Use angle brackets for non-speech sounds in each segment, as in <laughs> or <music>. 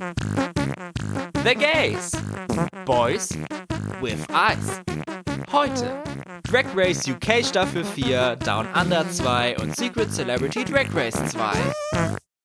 The Gays. Boys with Eyes. Heute Drag Race UK Staffel 4, Down Under 2 und Secret Celebrity Drag Race 2.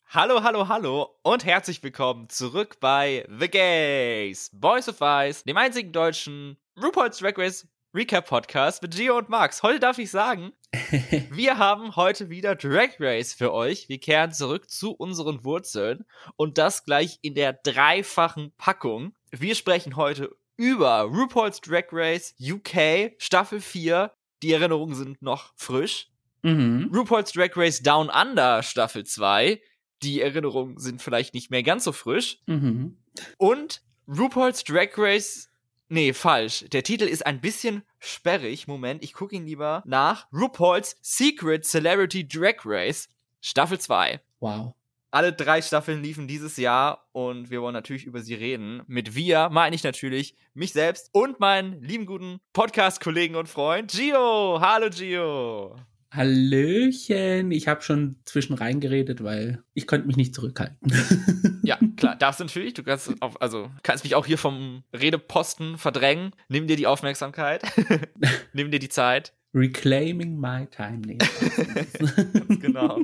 Hallo, hallo, hallo und herzlich willkommen zurück bei The Gays, Boys of Ice, dem einzigen deutschen RuPaul's Drag Race Recap Podcast mit Gio und Max. Heute darf ich sagen, <laughs> wir haben heute wieder Drag Race für euch. Wir kehren zurück zu unseren Wurzeln und das gleich in der dreifachen Packung. Wir sprechen heute über RuPaul's Drag Race UK Staffel 4. Die Erinnerungen sind noch frisch. Mhm. RuPaul's Drag Race Down Under Staffel 2 die Erinnerungen sind vielleicht nicht mehr ganz so frisch. Mhm. Und RuPaul's Drag Race. Nee, falsch. Der Titel ist ein bisschen sperrig. Moment, ich gucke ihn lieber nach. RuPaul's Secret Celebrity Drag Race, Staffel 2. Wow. Alle drei Staffeln liefen dieses Jahr und wir wollen natürlich über sie reden. Mit wir meine ich natürlich mich selbst und meinen lieben guten Podcast-Kollegen und Freund Gio. Hallo Gio. Hallöchen. Ich habe schon zwischen reingeredet, weil ich konnte mich nicht zurückhalten. <laughs> ja, klar, darfst du natürlich. Du kannst, auf, also, kannst mich auch hier vom Redeposten verdrängen. Nimm dir die Aufmerksamkeit. <laughs> Nimm dir die Zeit. Reclaiming my time. Nee. <laughs> Ganz genau.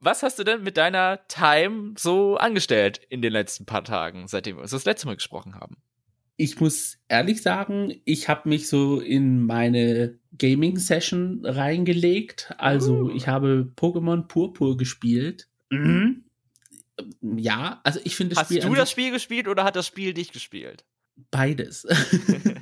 Was hast du denn mit deiner Time so angestellt in den letzten paar Tagen, seitdem wir uns das letzte Mal gesprochen haben? Ich muss ehrlich sagen, ich habe mich so in meine Gaming-Session reingelegt. Also Uh. ich habe Pokémon Purpur gespielt. Mhm. Ja, also ich finde das Hast Spiel du das Spiel gespielt oder hat das Spiel dich gespielt? beides. <laughs>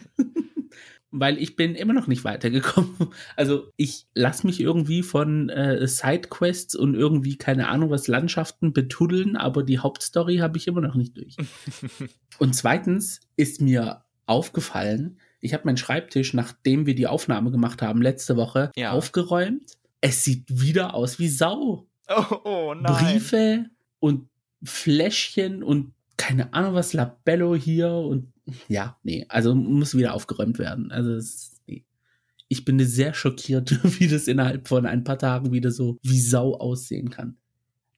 Weil ich bin immer noch nicht weitergekommen. <laughs> Also ich lasse mich irgendwie von äh, Sidequests und irgendwie, keine Ahnung, was Landschaften betuddeln, aber die Hauptstory habe ich immer noch nicht durch. <laughs> Und zweitens ist mir aufgefallen, ich habe meinen Schreibtisch, nachdem wir die Aufnahme gemacht haben, letzte Woche, Ja. aufgeräumt. Es sieht wieder aus wie Sau. Oh, oh nein. Briefe und Fläschchen und keine Ahnung was, Labello hier und ja, nee, also muss wieder aufgeräumt werden. Also es, nee. ich bin sehr schockiert, <laughs> wie das innerhalb von ein paar Tagen wieder so wie Sau aussehen kann.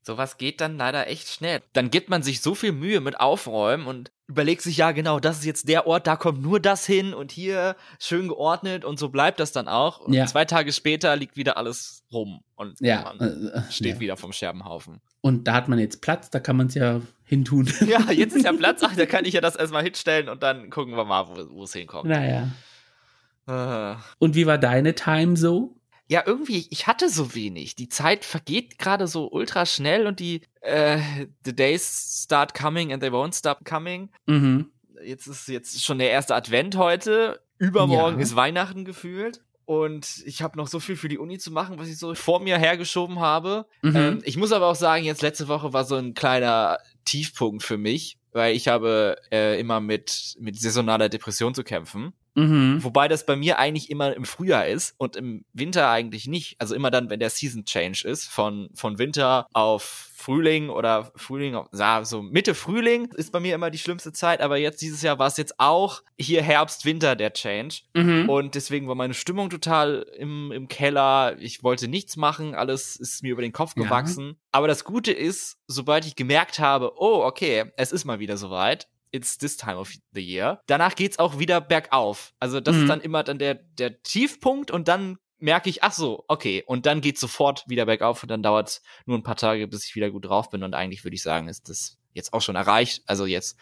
Sowas geht dann leider echt schnell. Dann gibt man sich so viel Mühe mit Aufräumen und überlegt sich, ja genau, das ist jetzt der Ort, da kommt nur das hin und hier schön geordnet und so bleibt das dann auch. Und Ja. zwei Tage später liegt wieder alles rum und Ja, man äh, steht ja. wieder vom Scherbenhaufen. Und da hat man jetzt Platz, da kann man es ja hintun. <laughs> Ja, jetzt ist ja <laughs> Platz, ach, da kann ich ja das erstmal hinstellen und dann gucken wir mal, wo wo es hinkommt. naja. Äh. Und wie war deine Time so? Ja, irgendwie, ich hatte so wenig. Die Zeit vergeht gerade so ultra schnell und die äh, The days start coming and they won't stop coming. Mhm. Jetzt ist jetzt schon der erste Advent heute. Übermorgen Ja. ist Weihnachten gefühlt. Und ich habe noch so viel für die Uni zu machen, was ich so vor mir hergeschoben habe. Mhm. Ähm, ich muss aber auch sagen, jetzt letzte Woche war so ein kleiner Tiefpunkt für mich, weil ich habe äh, immer mit, mit saisonaler Depression zu kämpfen. Mhm. Wobei das bei mir eigentlich immer im Frühjahr ist und im Winter eigentlich nicht. Also immer dann, wenn der Season Change ist, von, von Winter auf Frühling oder Frühling, auf, ja, so Mitte Frühling ist bei mir immer die schlimmste Zeit. Aber jetzt dieses Jahr war es jetzt auch hier Herbst, Winter der Change. Mhm. Und deswegen war meine Stimmung total im, im Keller. Ich wollte nichts machen, alles ist mir über den Kopf Ja. gewachsen. Aber das Gute ist, sobald ich gemerkt habe, oh, okay, es ist mal wieder soweit. It's this time of the year. Danach geht's auch wieder bergauf. Also das Mhm. ist dann immer dann der, der Tiefpunkt und dann merke ich, ach so, okay. Und dann geht's sofort wieder bergauf und dann dauert's nur ein paar Tage, bis ich wieder gut drauf bin. Und eigentlich würde ich sagen, ist das jetzt auch schon erreicht. Also jetzt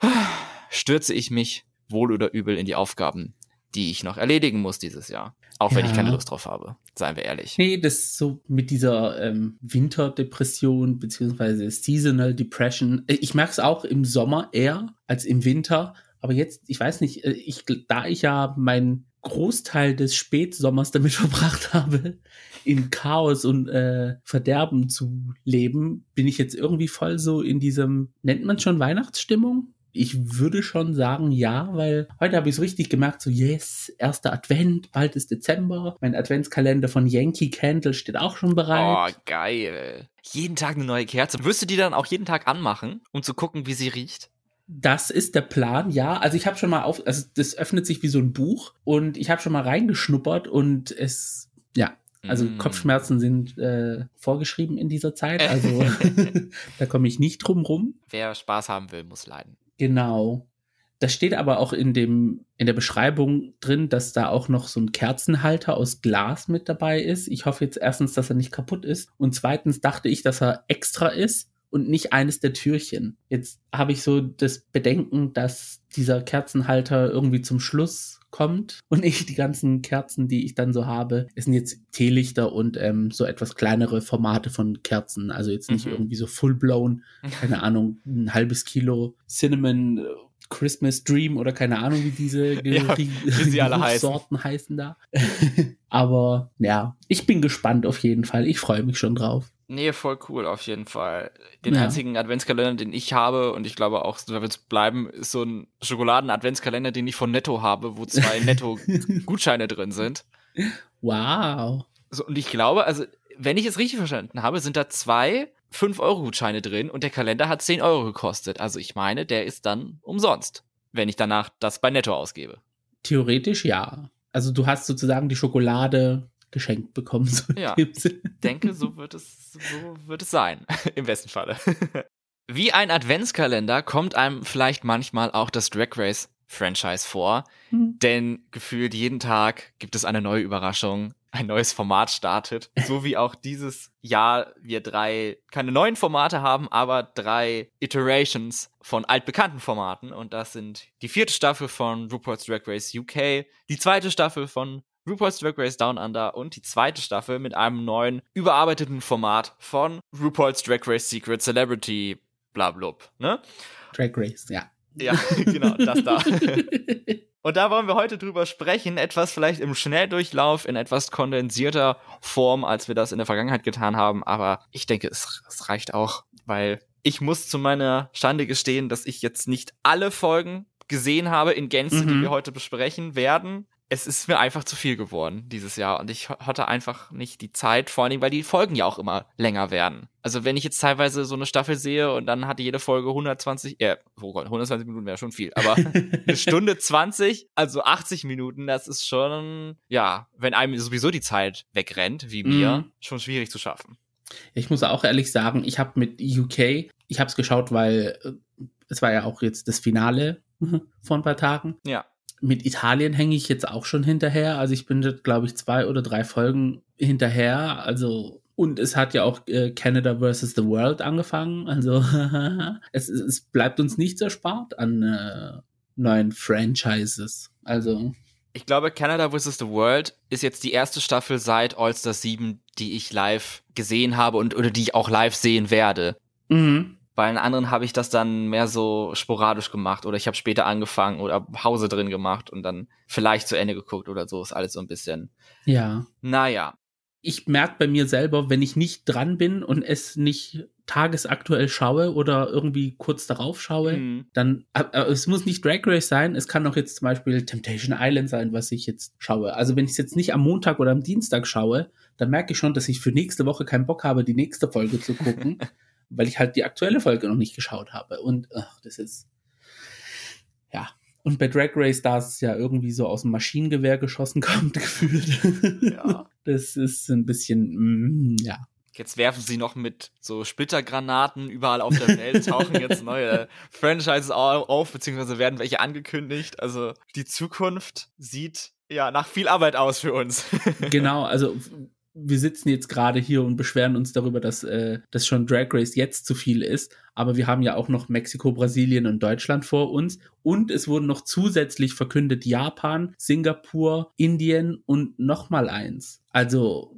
<sighs> stürze ich mich wohl oder übel in die Aufgaben, die ich noch erledigen muss dieses Jahr. Auch wenn Ja. ich keine Lust drauf habe, seien wir ehrlich. Nee, das so mit dieser ähm, Winterdepression beziehungsweise Seasonal Depression. Äh, Ich merke es auch im Sommer eher als im Winter. Aber jetzt, ich weiß nicht, äh, ich, da ich ja meinen Großteil des Spätsommers damit <laughs> verbracht habe, in Chaos und äh, Verderben zu leben, bin ich jetzt irgendwie voll so in diesem, nennt man schon Weihnachtsstimmung? Ich würde schon sagen, ja, weil heute habe ich so richtig gemerkt, so yes, erster Advent, bald ist Dezember. Mein Adventskalender von Yankee Candle steht auch schon Oh, bereit. geil. Jeden Tag eine neue Kerze. Wirst du die dann auch jeden Tag anmachen, um zu gucken, wie sie riecht? Das ist der Plan, ja. Also ich habe schon mal auf, also das öffnet sich wie so ein Buch und ich habe schon mal reingeschnuppert und es, ja, Also Mm. Kopfschmerzen sind äh, vorgeschrieben in dieser Zeit, also <laughs> <laughs> da komme ich nicht drum rum. Wer Spaß haben will, muss leiden. Genau. Das steht aber auch in dem in der Beschreibung drin, dass da auch noch so ein Kerzenhalter aus Glas mit dabei ist. Ich hoffe jetzt erstens, dass er nicht kaputt ist und zweitens dachte ich, dass er extra ist und nicht eines der Türchen. Jetzt habe ich so das Bedenken, dass dieser Kerzenhalter irgendwie zum Schluss kommt und ich die ganzen Kerzen, die ich dann so habe, es sind jetzt Teelichter und ähm, so etwas kleinere Formate von Kerzen. Also jetzt nicht Mhm. irgendwie so full-blown keine <laughs> Ahnung, ein halbes Kilo Cinnamon Christmas Dream oder keine Ahnung, wie diese <laughs> Ja, wie alle heißen. Sorten heißen da. <laughs> Aber ja, ich bin gespannt auf jeden Fall. Ich freue mich schon drauf. Nee, voll cool, auf jeden Fall. Den Ja. einzigen Adventskalender, den ich habe, und ich glaube auch, da wird es bleiben, ist so ein Schokoladen-Adventskalender, den ich von Netto habe, wo zwei <laughs> Netto-Gutscheine drin sind. Wow. So, und ich glaube, also, wenn ich es richtig verstanden habe, sind da zwei 5-Euro-Gutscheine drin und der Kalender hat 10 Euro gekostet. Also ich meine, der ist dann umsonst, wenn ich danach das bei Netto ausgebe. Theoretisch ja. Also du hast sozusagen die Schokolade geschenkt bekommen. <laughs> So Ja. denke, so wird es, so wird es sein. <laughs> Im besten Falle. <laughs> Wie ein Adventskalender kommt einem vielleicht manchmal auch das Drag Race Franchise vor, Hm. denn gefühlt jeden Tag gibt es eine neue Überraschung, ein neues Format startet, so wie auch dieses Jahr wir drei keine neuen Formate haben, aber drei Iterations von altbekannten Formaten und das sind die vierte Staffel von RuPaul's Drag Race UK, die zweite Staffel von RuPaul's Drag Race Down Under und die zweite Staffel mit einem neuen, überarbeiteten Format von RuPaul's Drag Race Secret Celebrity blablub, ne? Drag Race, ja. Ja, <laughs> genau, das da. <laughs> Und da wollen wir heute drüber sprechen, etwas vielleicht im Schnelldurchlauf in etwas kondensierter Form, als wir das in der Vergangenheit getan haben, aber ich denke, es, es reicht auch, weil ich muss zu meiner Schande gestehen, dass ich jetzt nicht alle Folgen gesehen habe in Gänze, die Mhm. wir heute besprechen werden. Es ist mir einfach zu viel geworden dieses Jahr und ich hatte einfach nicht die Zeit, vor allen Dingen, weil die Folgen ja auch immer länger werden. Also wenn ich jetzt teilweise so eine Staffel sehe und dann hatte jede Folge 120, äh, oh Gott, 120 Minuten wäre schon viel, aber <laughs> eine Stunde 20, also 80 Minuten, das ist schon, ja, wenn einem sowieso die Zeit wegrennt, wie mir, Mhm. schon schwierig zu schaffen. Ich muss auch ehrlich sagen, ich habe mit UK, ich habe es geschaut, weil äh, es war ja auch jetzt das Finale <laughs> vor ein paar Tagen. Ja. Mit Italien hänge ich jetzt auch schon hinterher. Also ich bin, glaube ich, zwei oder drei Folgen hinterher. Also und es hat ja auch äh, Canada vs. the World angefangen. Also <laughs> es, es bleibt uns nichts erspart an äh, neuen Franchises. Also Ich glaube, Canada vs. the World ist jetzt die erste Staffel seit All-Star 7, die ich live gesehen habe und oder die ich auch live sehen werde. mhm. Bei den anderen habe ich das dann mehr so sporadisch gemacht oder ich habe später angefangen oder Pause drin gemacht und dann vielleicht zu Ende geguckt oder so. Ist alles so ein bisschen. ja. Naja. ich merke bei mir selber, wenn ich nicht dran bin und es nicht tagesaktuell schaue oder irgendwie kurz darauf schaue, Hm. dann, äh, äh, es muss nicht Drag Race sein, es kann auch jetzt zum Beispiel Temptation Island sein, was ich jetzt schaue. Also wenn ich es jetzt nicht am Montag oder am Dienstag schaue, dann merke ich schon, dass ich für nächste Woche keinen Bock habe, die nächste Folge zu gucken, <laughs> weil ich halt die aktuelle Folge noch nicht geschaut habe. Und ach, das ist, ja. Und bei Drag Race, da es ja irgendwie so aus dem Maschinengewehr geschossen <laughs> kommt, gefühlt. Ja. Das ist ein bisschen, mm, ja. Jetzt werfen sie noch mit so Splittergranaten überall auf der Welt, <laughs> tauchen jetzt neue Franchises au- auf, beziehungsweise werden welche angekündigt. Also die Zukunft sieht ja nach viel Arbeit aus für uns. <laughs> Genau, also wir sitzen jetzt gerade hier und beschweren uns darüber, dass äh, das schon Drag Race jetzt zu viel ist. Aber wir haben ja auch noch Mexiko, Brasilien und Deutschland vor uns. Und es wurden noch zusätzlich verkündet Japan, Singapur, Indien und nochmal eins. Also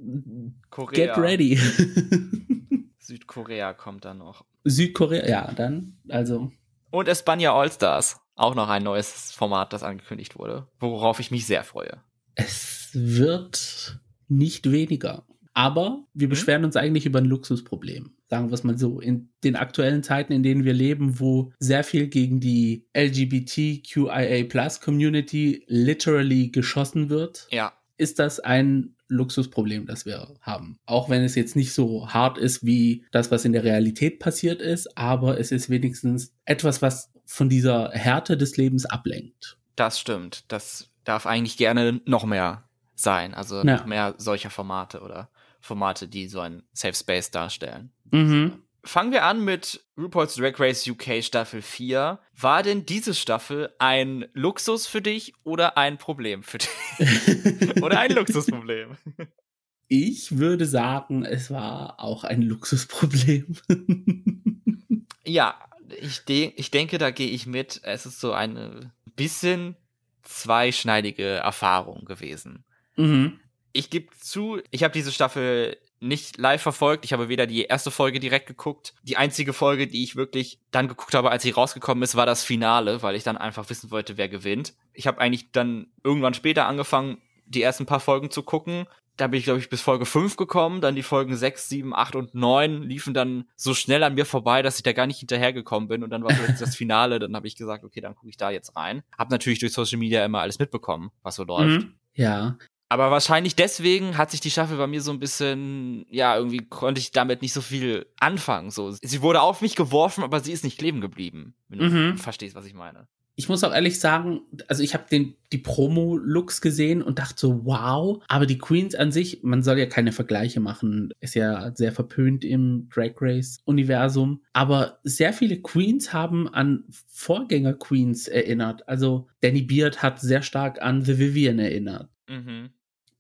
Korea. get ready. <laughs> Südkorea kommt dann noch. Südkorea, ja, dann, also Und Espanja All-Stars. Auch noch ein neues Format, das angekündigt wurde. Worauf ich mich sehr freue. es wird nicht weniger. Aber wir beschweren uns eigentlich über ein Luxusproblem. Sagen wir es mal so. In den aktuellen Zeiten, in denen wir leben, wo sehr viel gegen die LGBTQIA-Plus-Community literally geschossen wird, Ja. ist das ein Luxusproblem, das wir haben. Auch wenn es jetzt nicht so hart ist wie das, was in der Realität passiert ist, aber es ist wenigstens etwas, was von dieser Härte des Lebens ablenkt. Das stimmt. Das darf eigentlich gerne noch mehr sein. Also Ja. mehr solcher Formate oder Formate, die so ein Safe Space darstellen. Mhm. Fangen wir an mit RuPaul's Drag Race UK Staffel 4. War denn diese Staffel ein Luxus für dich oder ein Problem für dich? <laughs> oder ein Luxusproblem? Ich würde sagen, es war auch ein Luxusproblem. <laughs> Ja, ich, de ich denke, da gehe ich mit. Es ist so eine bisschen zweischneidige Erfahrung gewesen. Mhm. Ich gebe zu, ich habe diese Staffel nicht live verfolgt. Ich habe weder die erste Folge direkt geguckt. Die einzige Folge, die ich wirklich dann geguckt habe, als sie rausgekommen ist, war das Finale, weil ich dann einfach wissen wollte, wer gewinnt. Ich habe eigentlich dann irgendwann später angefangen, die ersten paar Folgen zu gucken. Da bin ich, glaube ich, bis Folge 5 gekommen. Dann die Folgen 6, 7, 8 und 9 liefen dann so schnell an mir vorbei, dass ich da gar nicht hinterhergekommen bin. Und dann war plötzlich das Finale. Dann habe ich gesagt, okay, dann gucke ich da jetzt rein. Hab natürlich durch Social Media immer alles mitbekommen, was so läuft. Mhm. Ja, Aber wahrscheinlich deswegen hat sich die Staffel bei mir so ein bisschen, ja, irgendwie konnte ich damit nicht so viel anfangen. So, sie wurde auf mich geworfen, aber sie ist nicht kleben geblieben. Wenn du Mhm. verstehst, was ich meine. ich muss auch ehrlich sagen, also ich habe den die Promo-Looks gesehen und dachte so, wow. Aber die Queens an sich, man soll ja keine Vergleiche machen, ist ja sehr verpönt im Drag Race-Universum. Aber sehr viele Queens haben an Vorgänger-Queens erinnert. Also Danny Beard hat sehr stark an The Vivian erinnert. Mhm.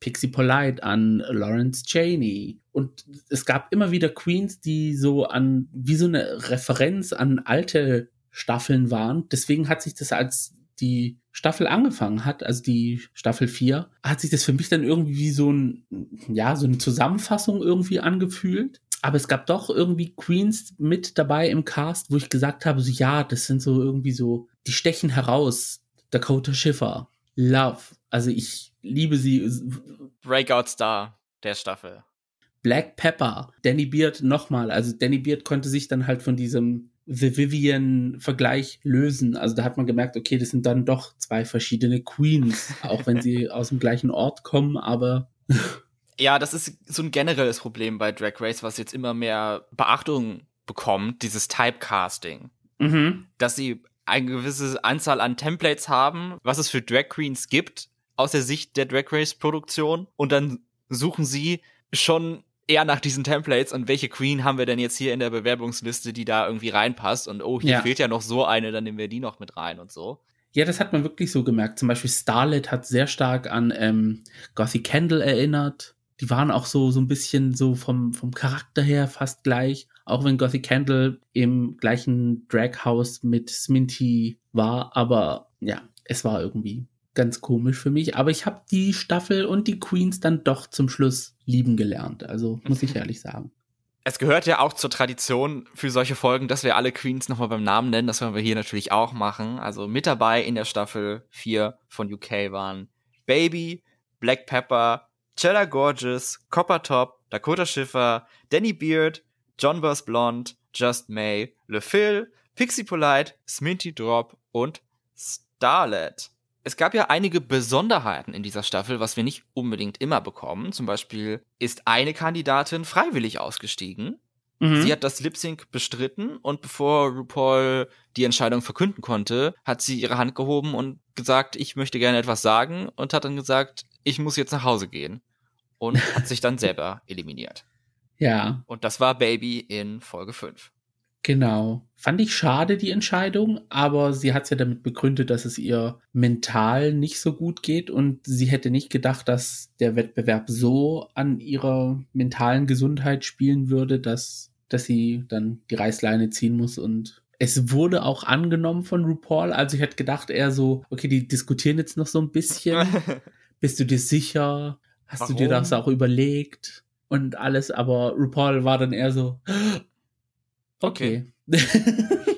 Pixie Polite, an Lawrence Cheney. Und es gab immer wieder Queens, die so an, wie so eine Referenz an alte Staffeln waren. Deswegen hat sich das als die Staffel angefangen hat, also die Staffel 4, hat sich das für mich dann irgendwie wie so ein, ja, so eine Zusammenfassung irgendwie angefühlt. Aber es gab doch irgendwie Queens mit dabei im Cast, wo ich gesagt habe, so ja, das sind so irgendwie so, die stechen heraus. Dakota Schiffer, Love. Also ich liebe sie. Breakout Star der Staffel. Black Pepper, Danny Beard nochmal. Also Danny Beard konnte sich dann halt von diesem The Vivian-Vergleich lösen. Also da hat man gemerkt, okay, das sind dann doch zwei verschiedene Queens, <laughs> auch wenn sie aus dem gleichen Ort kommen, aber Ja, das ist so ein generelles Problem bei Drag Race, was jetzt immer mehr Beachtung bekommt, dieses Typecasting. mhm, Dass sie eine gewisse Anzahl an Templates haben, was es für Drag Queens gibt, aus der Sicht der Drag Race Produktion. Und dann suchen sie schon eher nach diesen Templates und welche Queen haben wir denn jetzt hier in der Bewerbungsliste, die da irgendwie reinpasst und oh, hier Ja. fehlt ja noch so eine, dann nehmen wir die noch mit rein und so. Ja, das hat man wirklich so gemerkt. Zum Beispiel Starlet hat sehr stark an ähm, Gothic Candle erinnert. Die waren auch so, so ein bisschen so vom, vom Charakter her fast gleich. Auch wenn Gothic Candle im gleichen Draghouse mit Sminty war. Aber ja, es war irgendwie ganz komisch für mich. Aber ich habe die Staffel und die Queens dann doch zum Schluss lieben gelernt. Also muss ich <laughs> ehrlich sagen. Es gehört ja auch zur Tradition für solche Folgen, dass wir alle Queens nochmal beim Namen nennen. Das werden wir hier natürlich auch machen. Also mit dabei in der Staffel 4 von UK waren Baby, Black Pepper, Cheddar Gorgeous, Copper Top, Dakota Schiffer, Danny Beard, John Boss Blonde, Just May, Le Phil, Pixie Polite, Sminty Drop und Starlet. Es gab ja einige Besonderheiten in dieser Staffel, was wir nicht unbedingt immer bekommen. Zum Beispiel ist eine Kandidatin freiwillig ausgestiegen. Mhm. Sie hat das Lip Sync bestritten und bevor RuPaul die Entscheidung verkünden konnte, hat sie ihre Hand gehoben und gesagt, ich möchte gerne etwas sagen und hat dann gesagt, ich muss jetzt nach Hause gehen und hat sich dann <laughs> selber eliminiert. ja. Und das war Baby in Folge 5. Genau. Fand ich schade, die Entscheidung, aber sie hat es ja damit begründet, dass es ihr mental nicht so gut geht und sie hätte nicht gedacht, dass der Wettbewerb so an ihrer mentalen Gesundheit spielen würde, dass, dass sie dann die Reißleine ziehen muss und es wurde auch angenommen von RuPaul. Also ich hätte gedacht, eher so, okay, die diskutieren jetzt noch so ein bisschen. <laughs> Bist du dir sicher? Hast du dir Warum? das auch überlegt? Und alles, aber RuPaul war dann eher so, okay. <laughs>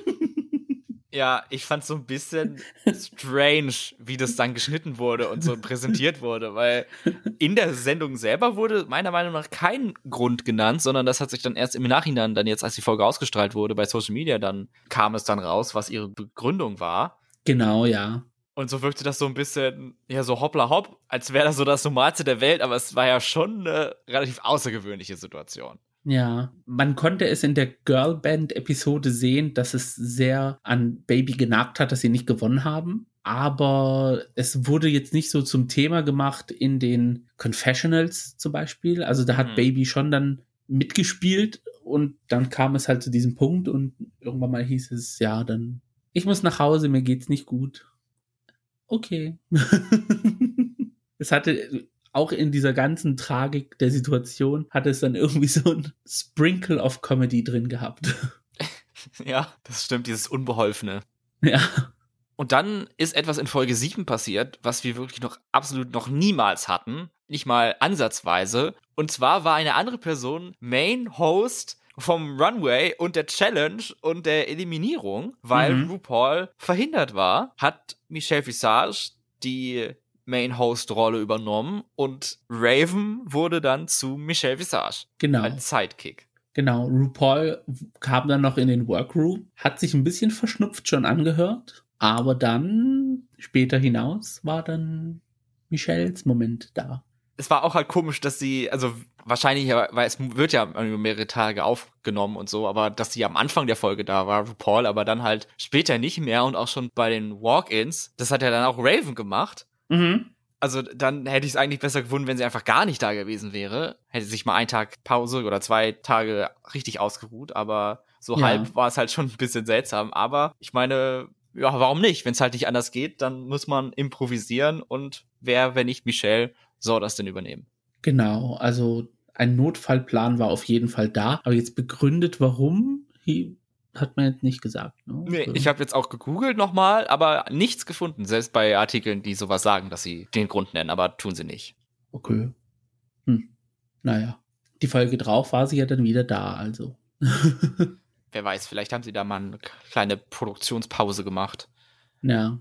Ja, ich fand so ein bisschen strange, wie das dann geschnitten wurde und so präsentiert wurde, weil in der Sendung selber wurde meiner Meinung nach kein Grund genannt, sondern das hat sich dann erst im Nachhinein, dann jetzt, als die Folge ausgestrahlt wurde, bei Social Media, dann kam es dann raus, was ihre Begründung war. genau, ja. Und so wirkte das so ein bisschen, ja, so hoppla hopp, als wäre das so das Normalste der Welt, aber es war ja schon eine relativ außergewöhnliche Situation. Ja, man konnte es in der Girlband-Episode sehen, dass es sehr an Baby genagt hat, dass sie nicht gewonnen haben. aber es wurde jetzt nicht so zum Thema gemacht in den Confessionals zum Beispiel. Also da hat Mhm. Baby schon dann mitgespielt und dann kam es halt zu diesem Punkt und irgendwann mal hieß es, ja, dann, ich muss nach Hause, mir geht's nicht gut. Okay. <laughs> es hatte auch in dieser ganzen Tragik der Situation hat es dann irgendwie so ein Sprinkle of Comedy drin gehabt. <laughs> Ja, das stimmt, dieses Unbeholfene. ja. Und dann ist etwas in Folge 7 passiert, was wir wirklich noch absolut noch niemals hatten. Nicht mal ansatzweise. Und zwar war eine andere Person Main Host vom Runway und der Challenge und der Eliminierung, weil Mhm. RuPaul verhindert war, hat Michelle Visage die Main Host Rolle übernommen und Raven wurde dann zu Michelle Visage Genau. als Sidekick. Genau, RuPaul kam dann noch in den Workroom, hat sich ein bisschen verschnupft schon angehört, aber dann später hinaus war dann Michelles Moment da. es war auch halt komisch, dass sie, also wahrscheinlich, weil es wird ja über mehrere Tage aufgenommen und so, aber dass sie am Anfang der Folge da war, RuPaul, aber dann halt später nicht mehr und auch schon bei den Walk-ins, das hat ja dann auch Raven gemacht. Mhm. Also dann hätte ich es eigentlich besser gefunden, wenn sie einfach gar nicht da gewesen wäre. Hätte sich mal einen Tag Pause oder zwei Tage richtig ausgeruht, aber so Ja. halb war es halt schon ein bisschen seltsam. Aber ich meine, ja, warum nicht? Wenn es halt nicht anders geht, dann muss man improvisieren und wer, wenn nicht Michelle, soll das denn übernehmen? Genau, also ein Notfallplan war auf jeden Fall da, aber jetzt begründet, warum, hat man jetzt nicht gesagt. Ne? Nee, Also, ich habe jetzt auch gegoogelt nochmal, aber nichts gefunden. Selbst bei Artikeln, die sowas sagen, dass sie den Grund nennen, aber tun sie nicht. Okay. Hm. Naja, die Folge drauf war sie ja dann wieder da, also. <laughs> Wer weiß, vielleicht haben sie da mal eine kleine Produktionspause gemacht. ja.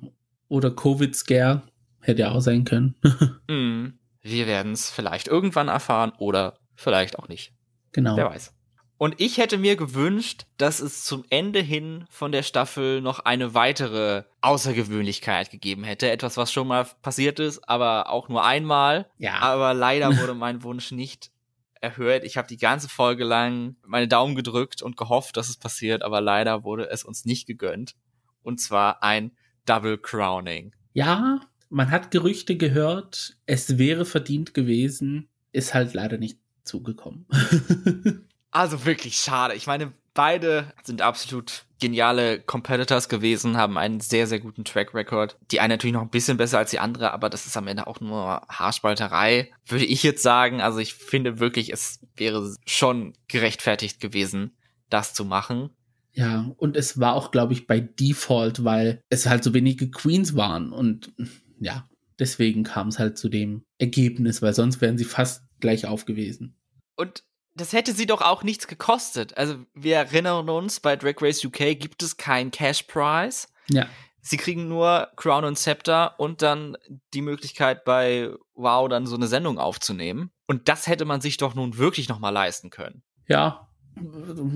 Oder Covid-Scare hätte ja auch sein können. <laughs> Hm, wir werden es vielleicht irgendwann erfahren oder vielleicht auch nicht. genau. Wer weiß. Und ich hätte mir gewünscht, dass es zum Ende hin von der Staffel noch eine weitere Außergewöhnlichkeit gegeben hätte. Etwas, was schon mal passiert ist, aber auch nur einmal. Ja. Aber leider <laughs> wurde mein Wunsch nicht erhört. Ich habe die ganze Folge lang meine Daumen gedrückt und gehofft, dass es passiert, aber leider wurde es uns nicht gegönnt. Und zwar ein Double Crowning. Ja, man hat Gerüchte gehört, es wäre verdient gewesen, ist halt leider nicht zugekommen. <laughs> Also wirklich schade. Ich meine, beide sind absolut geniale Competitors gewesen, haben einen sehr, sehr guten Track Record. Die eine natürlich noch ein bisschen besser als die andere, aber das ist am Ende auch nur Haarspalterei, würde ich jetzt sagen. Also ich finde wirklich, es wäre schon gerechtfertigt gewesen, das zu machen. ja, und es war auch, glaube ich, bei Default, weil es halt so wenige Queens waren und ja, deswegen kam es halt zu dem Ergebnis, weil sonst wären sie fast gleich auf gewesen. Und das hätte sie doch auch nichts gekostet. Also wir erinnern uns, bei Drag Race UK gibt es kein Cash Prize. Ja, Sie kriegen nur Crown und Scepter und dann die Möglichkeit bei Wow dann so eine Sendung aufzunehmen. Und das hätte man sich doch nun wirklich noch mal leisten können. ja,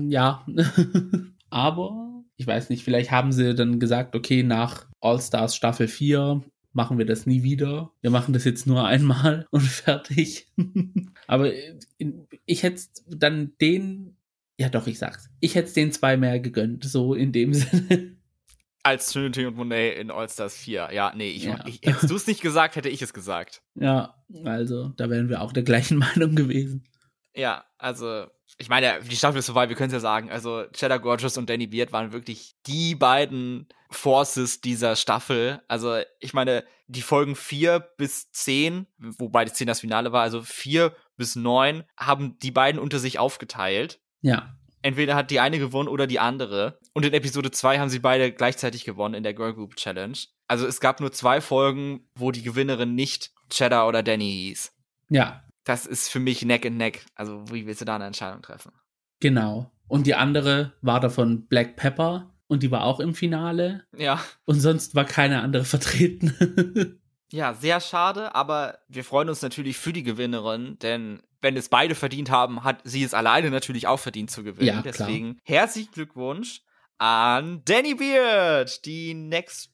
ja. <laughs> Aber ich weiß nicht, vielleicht haben sie dann gesagt, okay, nach All Stars Staffel 4 machen wir das nie wieder. Wir machen das jetzt nur einmal <laughs> und fertig. <laughs> Aber in, ich hätte dann den, ja doch, ich sag's, ich hätte den zwei mehr gegönnt, so in dem <laughs> Sinne. Als Trinity und Monet in All Stars 4. Ja, nee, ich, Ja. ich, hättest du es nicht gesagt, hätte ich es gesagt. Ja, also da wären wir auch der gleichen Meinung gewesen. Ja, also, ich meine, die Staffel ist vorbei, wir können es ja sagen. Also, Cheddar Gorgeous und Danny Beard waren wirklich die beiden Forces dieser Staffel. Also, ich meine, die Folgen 4 bis 10, wobei die 10 das Finale war, also 4 bis 9, haben die beiden unter sich aufgeteilt. Ja, Entweder hat die eine gewonnen oder die andere. Und in Episode 2 haben sie beide gleichzeitig gewonnen in der Girl Group Challenge. Also es gab nur zwei Folgen, wo die Gewinnerin nicht Cheddar oder Danny hieß. ja, Das ist für mich Neck and Neck. Also wie willst du da eine Entscheidung treffen? genau. Und die andere war davon Black Pepper und die war auch im Finale. Ja. Und sonst war keine andere vertreten. <laughs> Ja, sehr schade, aber wir freuen uns natürlich für die Gewinnerin, denn wenn es beide verdient haben, hat sie es alleine natürlich auch verdient zu gewinnen. Ja, klar. Deswegen herzlichen Glückwunsch an Danny Beard, die Next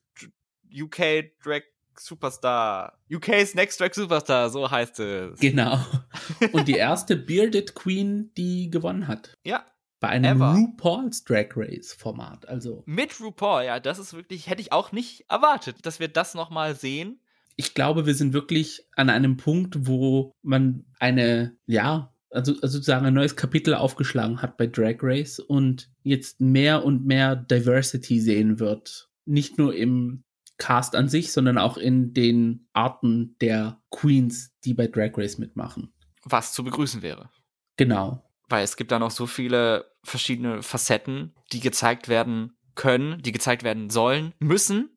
UK Drag Superstar. UK's Next Drag Superstar, so heißt es. genau. <laughs> Und die erste Bearded Queen, die gewonnen hat. Ja, Bei einem Ever. RuPaul's Drag Race Format. Also Mit RuPaul, ja, das ist wirklich, hätte ich auch nicht erwartet, dass wir das nochmal sehen. ich glaube, wir sind wirklich an einem Punkt, wo man eine, ja, also, also sozusagen ein neues Kapitel aufgeschlagen hat bei Drag Race und jetzt mehr und mehr Diversity sehen wird. Nicht nur im Cast an sich, sondern auch in den Arten der Queens, die bei Drag Race mitmachen. Was zu begrüßen wäre. Genau. Weil es gibt da noch so viele verschiedene Facetten, die gezeigt werden können, die gezeigt werden sollen, müssen.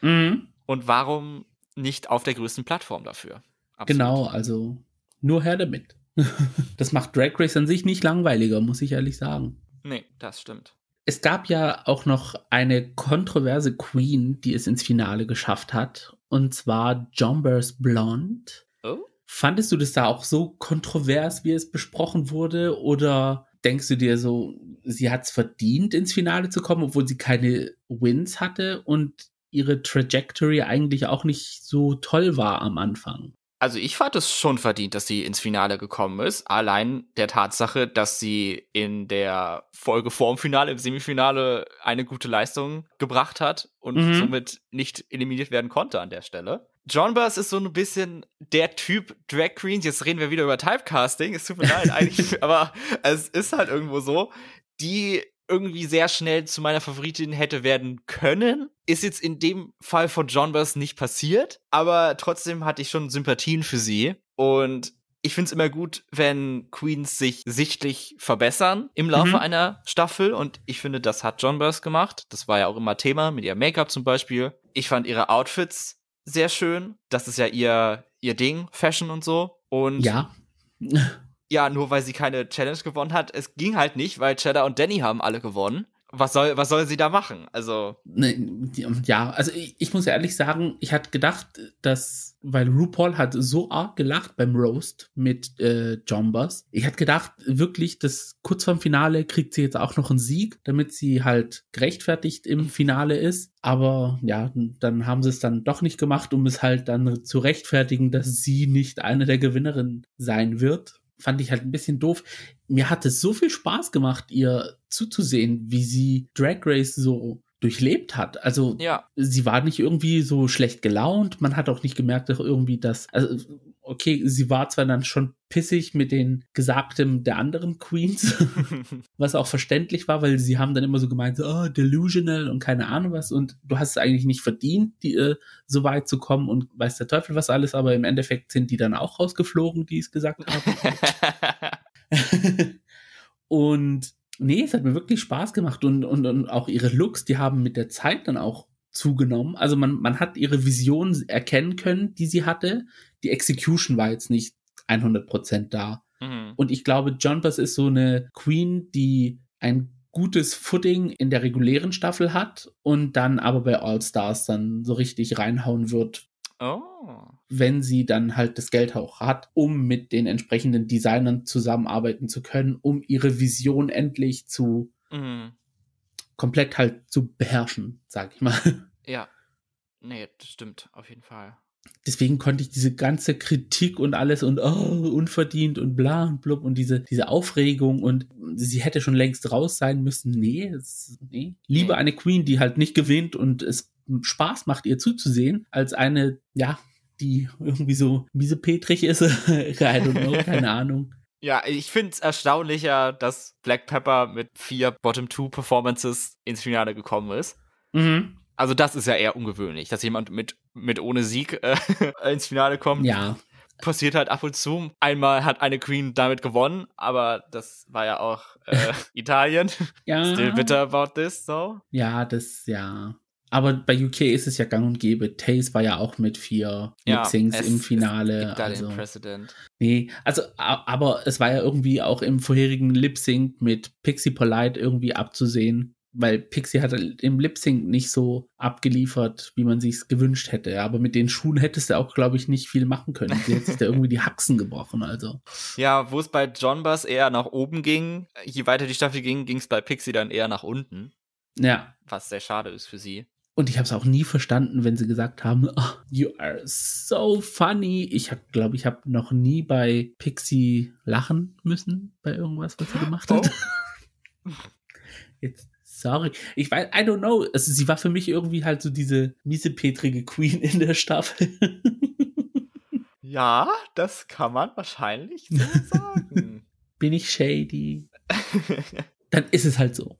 Mhm. Und warum nicht auf der größten Plattform dafür? Absolut. Genau, also nur her damit. <laughs> das macht Drag Race an sich nicht langweiliger, muss ich ehrlich sagen. Nee, das stimmt. Es gab ja auch noch eine kontroverse Queen, die es ins Finale geschafft hat. Und zwar Jombers Blonde. Oh? Fandest du das da auch so kontrovers, wie es besprochen wurde? Oder denkst du dir so, sie hat es verdient, ins Finale zu kommen, obwohl sie keine Wins hatte und ihre Trajectory eigentlich auch nicht so toll war am Anfang? Also ich fand es schon verdient, dass sie ins Finale gekommen ist. Allein der Tatsache, dass sie in der Folge vorm Finale, im Semifinale, eine gute Leistung gebracht hat und Mhm. somit nicht eliminiert werden konnte an der Stelle. John Bass ist so ein bisschen der Typ Drag Queens. Jetzt reden wir wieder über Typecasting. Es tut mir leid, eigentlich, <laughs> aber es ist halt irgendwo so, die irgendwie sehr schnell zu meiner Favoritin hätte werden können. Ist jetzt in dem Fall von John Bass nicht passiert, aber trotzdem hatte ich schon Sympathien für sie. Und ich finde es immer gut, wenn Queens sich sichtlich verbessern im Laufe Mhm. einer Staffel. Und ich finde, das hat John Bass gemacht. Das war ja auch immer Thema mit ihrem Make-up zum Beispiel. Ich fand ihre Outfits sehr schön. Das ist ja ihr, ihr Ding, Fashion und so. Und Ja. Ja, nur weil sie keine Challenge gewonnen hat. Es ging halt nicht, weil Cheddar und Danny haben alle gewonnen. Was soll, was soll sie da machen? Also, Ne, die- Ja, also ich, ich muss ehrlich sagen, ich hatte gedacht, dass, weil RuPaul hat so arg gelacht beim Roast mit äh, Jombas. Ich hatte gedacht, wirklich, dass kurz vorm Finale kriegt sie jetzt auch noch einen Sieg, damit sie halt gerechtfertigt im Finale ist. Aber ja, dann haben sie es dann doch nicht gemacht, um es halt dann zu rechtfertigen, dass sie nicht eine der Gewinnerinnen sein wird. Fand ich halt ein bisschen doof mir hat es so viel Spaß gemacht, ihr zuzusehen, wie sie Drag Race so durchlebt hat. Also ja. sie war nicht irgendwie so schlecht gelaunt. Man hat auch nicht gemerkt, dass irgendwie das, also okay, sie war zwar dann schon pissig mit den Gesagtem der anderen Queens, <laughs> was auch verständlich war, weil sie haben dann immer so gemeint, so, oh, delusional und keine Ahnung was und du hast es eigentlich nicht verdient, die, äh, so weit zu kommen und weiß der Teufel was alles, aber im Endeffekt sind die dann auch rausgeflogen, die es gesagt haben. <laughs> und nee, es hat mir wirklich Spaß gemacht und, und, und auch ihre Looks, die haben mit der Zeit dann auch zugenommen. Also man, man hat ihre Vision erkennen können, die sie hatte. Die Execution war jetzt nicht 100% da. Mhm. Und ich glaube, John Bass ist so eine Queen, die ein gutes Footing in der regulären Staffel hat und dann aber bei All Stars dann so richtig reinhauen wird, Oh. wenn sie dann halt das Geld auch hat, um mit den entsprechenden Designern zusammenarbeiten zu können, um ihre Vision endlich zu Mhm. komplett halt zu beherrschen, sag ich mal. Ja. Nee, das stimmt, auf jeden Fall. Deswegen konnte ich diese ganze Kritik und alles und oh, unverdient und bla und blub und diese, diese Aufregung und sie hätte schon längst raus sein müssen. Nee, es, nee. Lieber eine Queen, die halt nicht gewinnt und es Spaß macht, ihr zuzusehen, als eine, ja, die irgendwie so miesepetrig ist. <laughs> I don't know, keine <laughs> Ahnung. Ja, ich finde es erstaunlicher, dass Black Pepper mit vier Bottom-Two-Performances ins Finale gekommen ist. Mhm. Also das ist ja eher ungewöhnlich, dass jemand mit, mit ohne Sieg äh, <laughs> ins Finale kommt. Ja, Passiert halt ab und zu. Einmal hat eine Queen damit gewonnen, aber das war ja auch äh, <laughs> Italien. ja. Still bitter about this, so. Ja, das, ja. Aber bei UK ist es ja gang und gäbe. Taze war ja auch mit vier Ja, es- im Es Finale. da also. den Precedent. Nee, also, aber es war ja irgendwie auch im vorherigen Lip Sync mit Pixie Polite irgendwie abzusehen, weil Pixie hat im Lip Sync nicht so abgeliefert, wie man sich's gewünscht hätte. Aber mit den Schuhen hättest du auch, glaube ich, nicht viel machen können. Sie hat sich da irgendwie die Haxen gebrochen, also. Ja, wo es bei John Bass eher nach oben ging, je weiter die Staffel ging, ging es bei Pixie dann eher nach unten, Ja. was sehr schade ist für sie. Und ich habe es auch nie verstanden, wenn sie gesagt haben, oh, you are so funny. Ich habe, glaube ich, habe noch nie bei Pixie lachen müssen bei irgendwas, was sie <laughs> gemacht hat. Jetzt, sorry. Ich weiß, I don't know. Also sie war für mich irgendwie halt so diese miesepetrige Queen in der Staffel. <laughs> Ja, das kann man wahrscheinlich so sagen. <laughs> Bin ich shady? <laughs> Dann ist es halt so.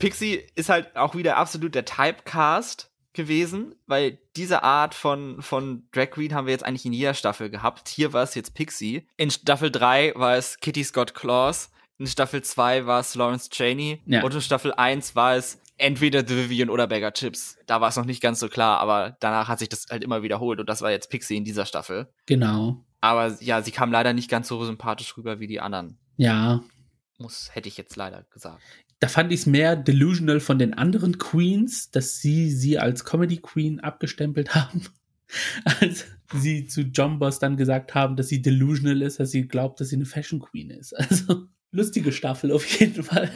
Pixie ist halt auch wieder absolut der Typecast gewesen, weil diese Art von, von Drag Queen haben wir jetzt eigentlich in jeder Staffel gehabt. Hier war es jetzt Pixie. In Staffel 3 war es Kitty Scott Claus. In Staffel 2 war es Lawrence Cheney. Ja. Und in Staffel 1 war es entweder The Vivian oder Bagger Chips. Da war es noch nicht ganz so klar, aber danach hat sich das halt immer wiederholt und das war jetzt Pixie in dieser Staffel. Genau. Aber ja, sie kam leider nicht ganz so sympathisch rüber wie die anderen. Ja. Muss, hätte ich jetzt leider gesagt. Da fand ich es mehr delusional von den anderen Queens, dass sie sie als Comedy Queen abgestempelt <laughs> haben. Als sie zu John Boss dann gesagt haben, dass sie delusional ist, dass sie glaubt, dass sie eine Fashion Queen ist. Also lustige Staffel auf jeden Fall.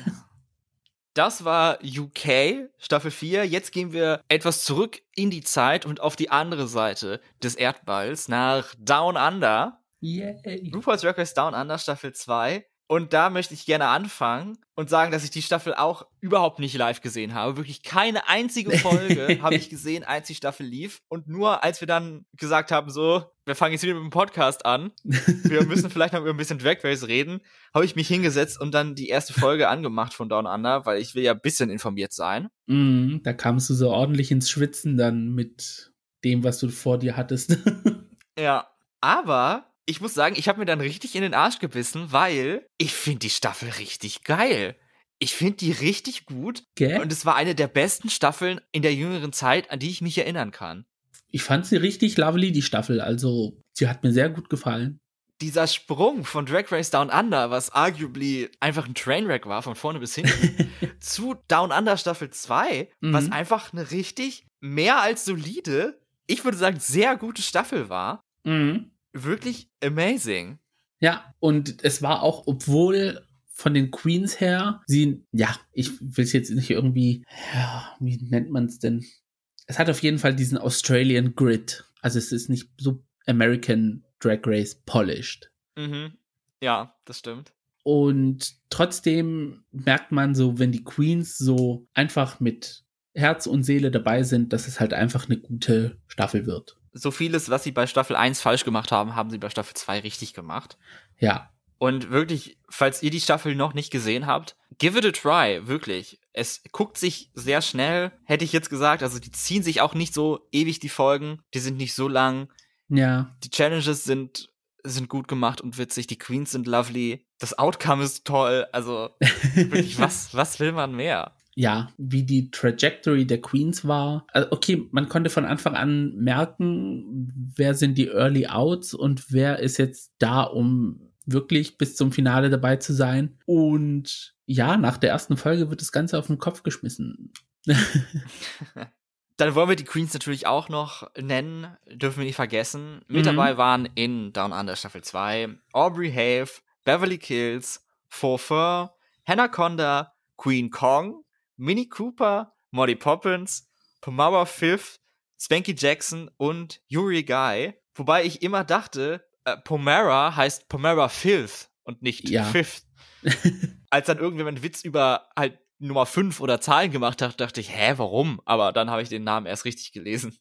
Das war UK, Staffel 4. Jetzt gehen wir etwas zurück in die Zeit und auf die andere Seite des Erdballs nach Down Under. Yay. RuPaul's Drag Race Down Under Staffel 2. Und da möchte ich gerne anfangen und sagen, dass ich die Staffel auch überhaupt nicht live gesehen habe. Wirklich keine einzige Folge <laughs> habe ich gesehen, als die Staffel lief. Und nur als wir dann gesagt haben, so, wir fangen jetzt wieder mit dem Podcast an, wir <laughs> müssen vielleicht noch über ein bisschen Drag Race reden, habe ich mich hingesetzt und dann die erste Folge angemacht von Down Under, weil ich will ja ein bisschen informiert sein. Mm, da kamst du so ordentlich ins Schwitzen dann mit dem, was du vor dir hattest. <laughs> Ja, aber ich muss sagen, ich habe mir dann richtig in den Arsch gebissen, weil ich finde die Staffel richtig geil. Ich finde die richtig gut Gell? und es war eine der besten Staffeln in der jüngeren Zeit, an die ich mich erinnern kann. Ich fand sie richtig lovely, die Staffel. Also, sie hat mir sehr gut gefallen. Dieser Sprung von Drag Race Down Under, was arguably einfach ein Trainwreck war, von vorne bis hinten, <laughs> zu Down Under Staffel 2, was Mhm. einfach eine richtig mehr als solide, ich würde sagen, sehr gute Staffel war. Mhm. Wirklich amazing. Ja, und es war auch, obwohl von den Queens her, sie, ja, ich will es jetzt nicht irgendwie, ja, wie nennt man es denn? Es hat auf jeden Fall diesen Australian Grid. Also es ist nicht so American Drag Race polished. Mhm. Ja, das stimmt. Und trotzdem merkt man so, wenn die Queens so einfach mit Herz und Seele dabei sind, dass es halt einfach eine gute Staffel wird. So vieles, was sie bei Staffel 1 falsch gemacht haben, haben sie bei Staffel 2 richtig gemacht. Ja, Und wirklich, falls ihr die Staffel noch nicht gesehen habt, give it a try, wirklich. Es guckt sich sehr schnell, hätte ich jetzt gesagt. Also die ziehen sich auch nicht so ewig die Folgen, die sind nicht so lang. ja, Die Challenges sind sind gut gemacht und witzig, die Queens sind lovely, das Outcome ist toll, also <laughs> wirklich, was, was will man mehr? Ja, wie die Trajectory der Queens war. Also okay, man konnte von Anfang an merken, wer sind die Early Outs und wer ist jetzt da, um wirklich bis zum Finale dabei zu sein. Und ja, nach der ersten Folge wird das Ganze auf den Kopf geschmissen. <laughs> Dann wollen wir die Queens natürlich auch noch nennen, dürfen wir nicht vergessen. Mit Mhm. dabei waren in Down Under Staffel 2 Aubrey Have, Beverly Kills, Faux Hannah Conda, Queen Kong, Minnie Cooper, Molly Poppins, Pomara Fifth, Spanky Jackson und Yuri Guy. Wobei ich immer dachte, äh, Pomara heißt Pomara Filth und nicht Ja. Fifth. <laughs> Als dann irgendwer einen Witz über halt Nummer 5 oder Zahlen gemacht hat, dachte ich, hä, warum? Aber dann habe ich den Namen erst richtig gelesen.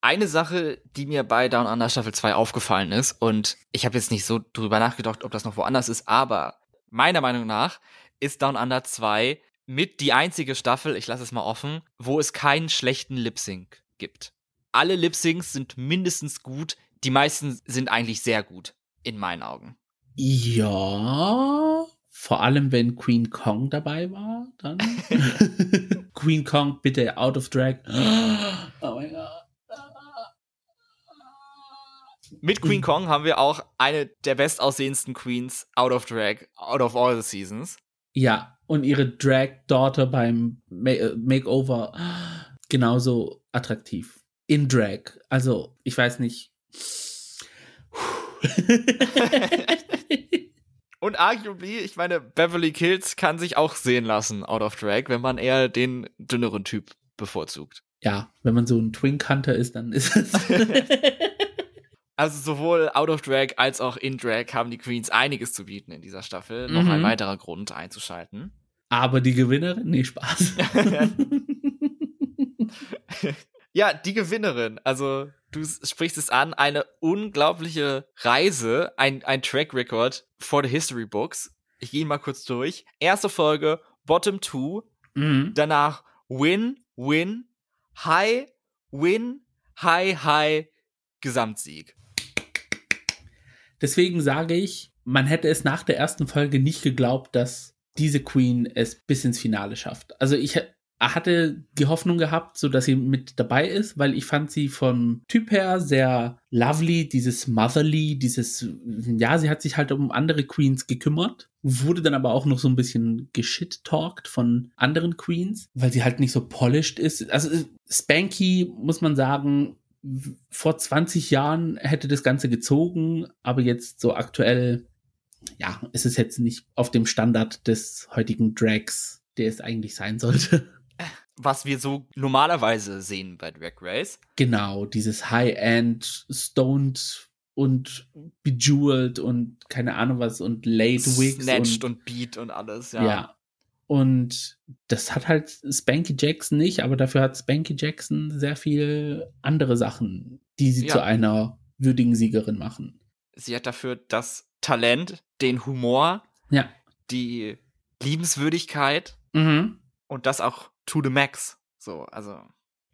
Eine Sache, die mir bei Down Under Staffel 2 aufgefallen ist, und ich habe jetzt nicht so drüber nachgedacht, ob das noch woanders ist, aber meiner Meinung nach ist Down Under 2 mit die einzige Staffel, ich lasse es mal offen, wo es keinen schlechten Lip-Sync gibt. Alle Lip-Syncs sind mindestens gut, die meisten sind eigentlich sehr gut, in meinen Augen. Ja, vor allem wenn Queen Kong dabei war, dann. <laughs> Queen Kong, bitte out of drag. Oh mein Gott. Mit Queen Kong haben wir auch eine der bestaussehendsten Queens out of drag, out of all the seasons. Ja, und ihre Drag-Daughter beim äh, Makeover genauso attraktiv. In Drag. Also, ich weiß nicht. <laughs> Und arguably, ich meine, Beverly Kills kann sich auch sehen lassen out of drag, wenn man eher den dünneren Typ bevorzugt. ja, wenn man so ein Twink Hunter ist, dann ist es. <laughs> <laughs> Also sowohl out of drag als auch in drag haben die Queens einiges zu bieten in dieser Staffel. Noch Mhm. ein weiterer Grund einzuschalten. Aber die Gewinnerin, nee, Spaß. <laughs> <laughs> ja, die Gewinnerin. Also, du sprichst es an, eine unglaubliche Reise, ein, ein Track Record for the History Books. Ich gehe mal kurz durch. Erste Folge, Bottom 2. Mhm. Danach Win, Win, High, Win, High, High, Gesamtsieg. Deswegen sage ich, man hätte es nach der ersten Folge nicht geglaubt, dass diese Queen es bis ins Finale schafft. Also ich hatte die Hoffnung gehabt, so dass sie mit dabei ist, weil ich fand sie vom Typ her sehr lovely, dieses motherly, dieses, ja, sie hat sich halt um andere Queens gekümmert, wurde dann aber auch noch so ein bisschen geschit-talkt von anderen Queens, weil sie halt nicht so polished ist. Also Spanky, muss man sagen, vor 20 Jahren hätte das Ganze gezogen, aber jetzt so aktuell, ja, ist es jetzt nicht auf dem Standard des heutigen Drags, der es eigentlich sein sollte. Was wir so normalerweise sehen bei Drag Race. Genau, dieses High-End, stoned und bejeweled und keine Ahnung was und late wigs. Snatched und, und Beat und alles, ja. Ja, und das hat halt Spanky Jackson nicht, aber dafür hat Spanky Jackson sehr viel andere Sachen, die sie ja. zu einer würdigen Siegerin machen. Sie hat dafür das Talent, den Humor, ja. die Liebenswürdigkeit mhm. und das auch to the max. So, also.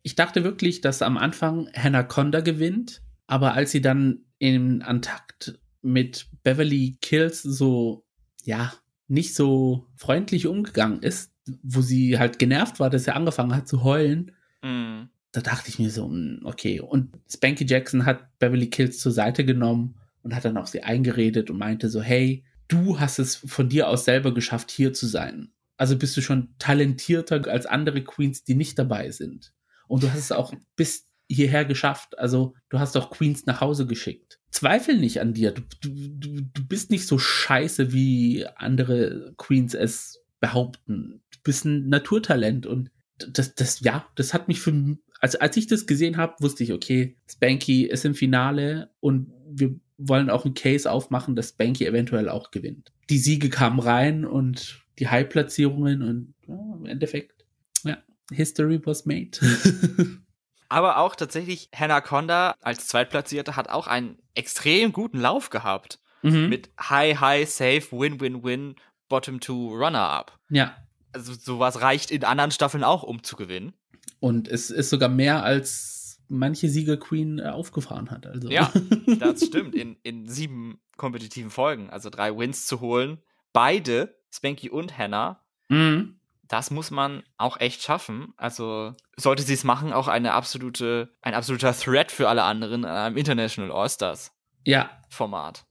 Ich dachte wirklich, dass am Anfang Hannah Conda gewinnt, aber als sie dann in Antakt mit Beverly Kills so, ja, nicht so freundlich umgegangen ist, wo sie halt genervt war, dass er angefangen hat zu heulen, mm. da dachte ich mir so, hm, okay. Und Spanky Jackson hat Beverly Kills zur Seite genommen und hat dann auf sie eingeredet und meinte so, hey, du hast es von dir aus selber geschafft, hier zu sein. Also bist du schon talentierter als andere Queens, die nicht dabei sind. Und du hast es auch bis hierher geschafft. Also du hast auch Queens nach Hause geschickt zweifel nicht an dir. Du, du, du bist nicht so scheiße, wie andere Queens es behaupten. Du bist ein Naturtalent und das, das, ja, das hat mich für, also als ich das gesehen habe, wusste ich, okay, Spanky ist im Finale und wir wollen auch einen Case aufmachen, dass Spanky eventuell auch gewinnt. Die Siege kamen rein und die High-Platzierungen und ja, im Endeffekt, ja, History was made. <laughs> Aber auch tatsächlich Hannah Conda als Zweitplatzierte hat auch einen extrem guten Lauf gehabt. Mhm. Mit High, High, Safe, Win, Win, Win, Bottom Two, Runner-Up. Ja. Also sowas reicht in anderen Staffeln auch, um zu gewinnen. Und es ist sogar mehr als manche Sieger Queen äh, aufgefahren hat. Also. Ja, <laughs> das stimmt. In, in sieben kompetitiven Folgen, also drei Wins zu holen. Beide, Spanky und Hannah, mhm das muss man auch echt schaffen. Also sollte sie es machen, auch eine absolute, ein absoluter Threat für alle anderen an einem International All-Stars. Ja. Format.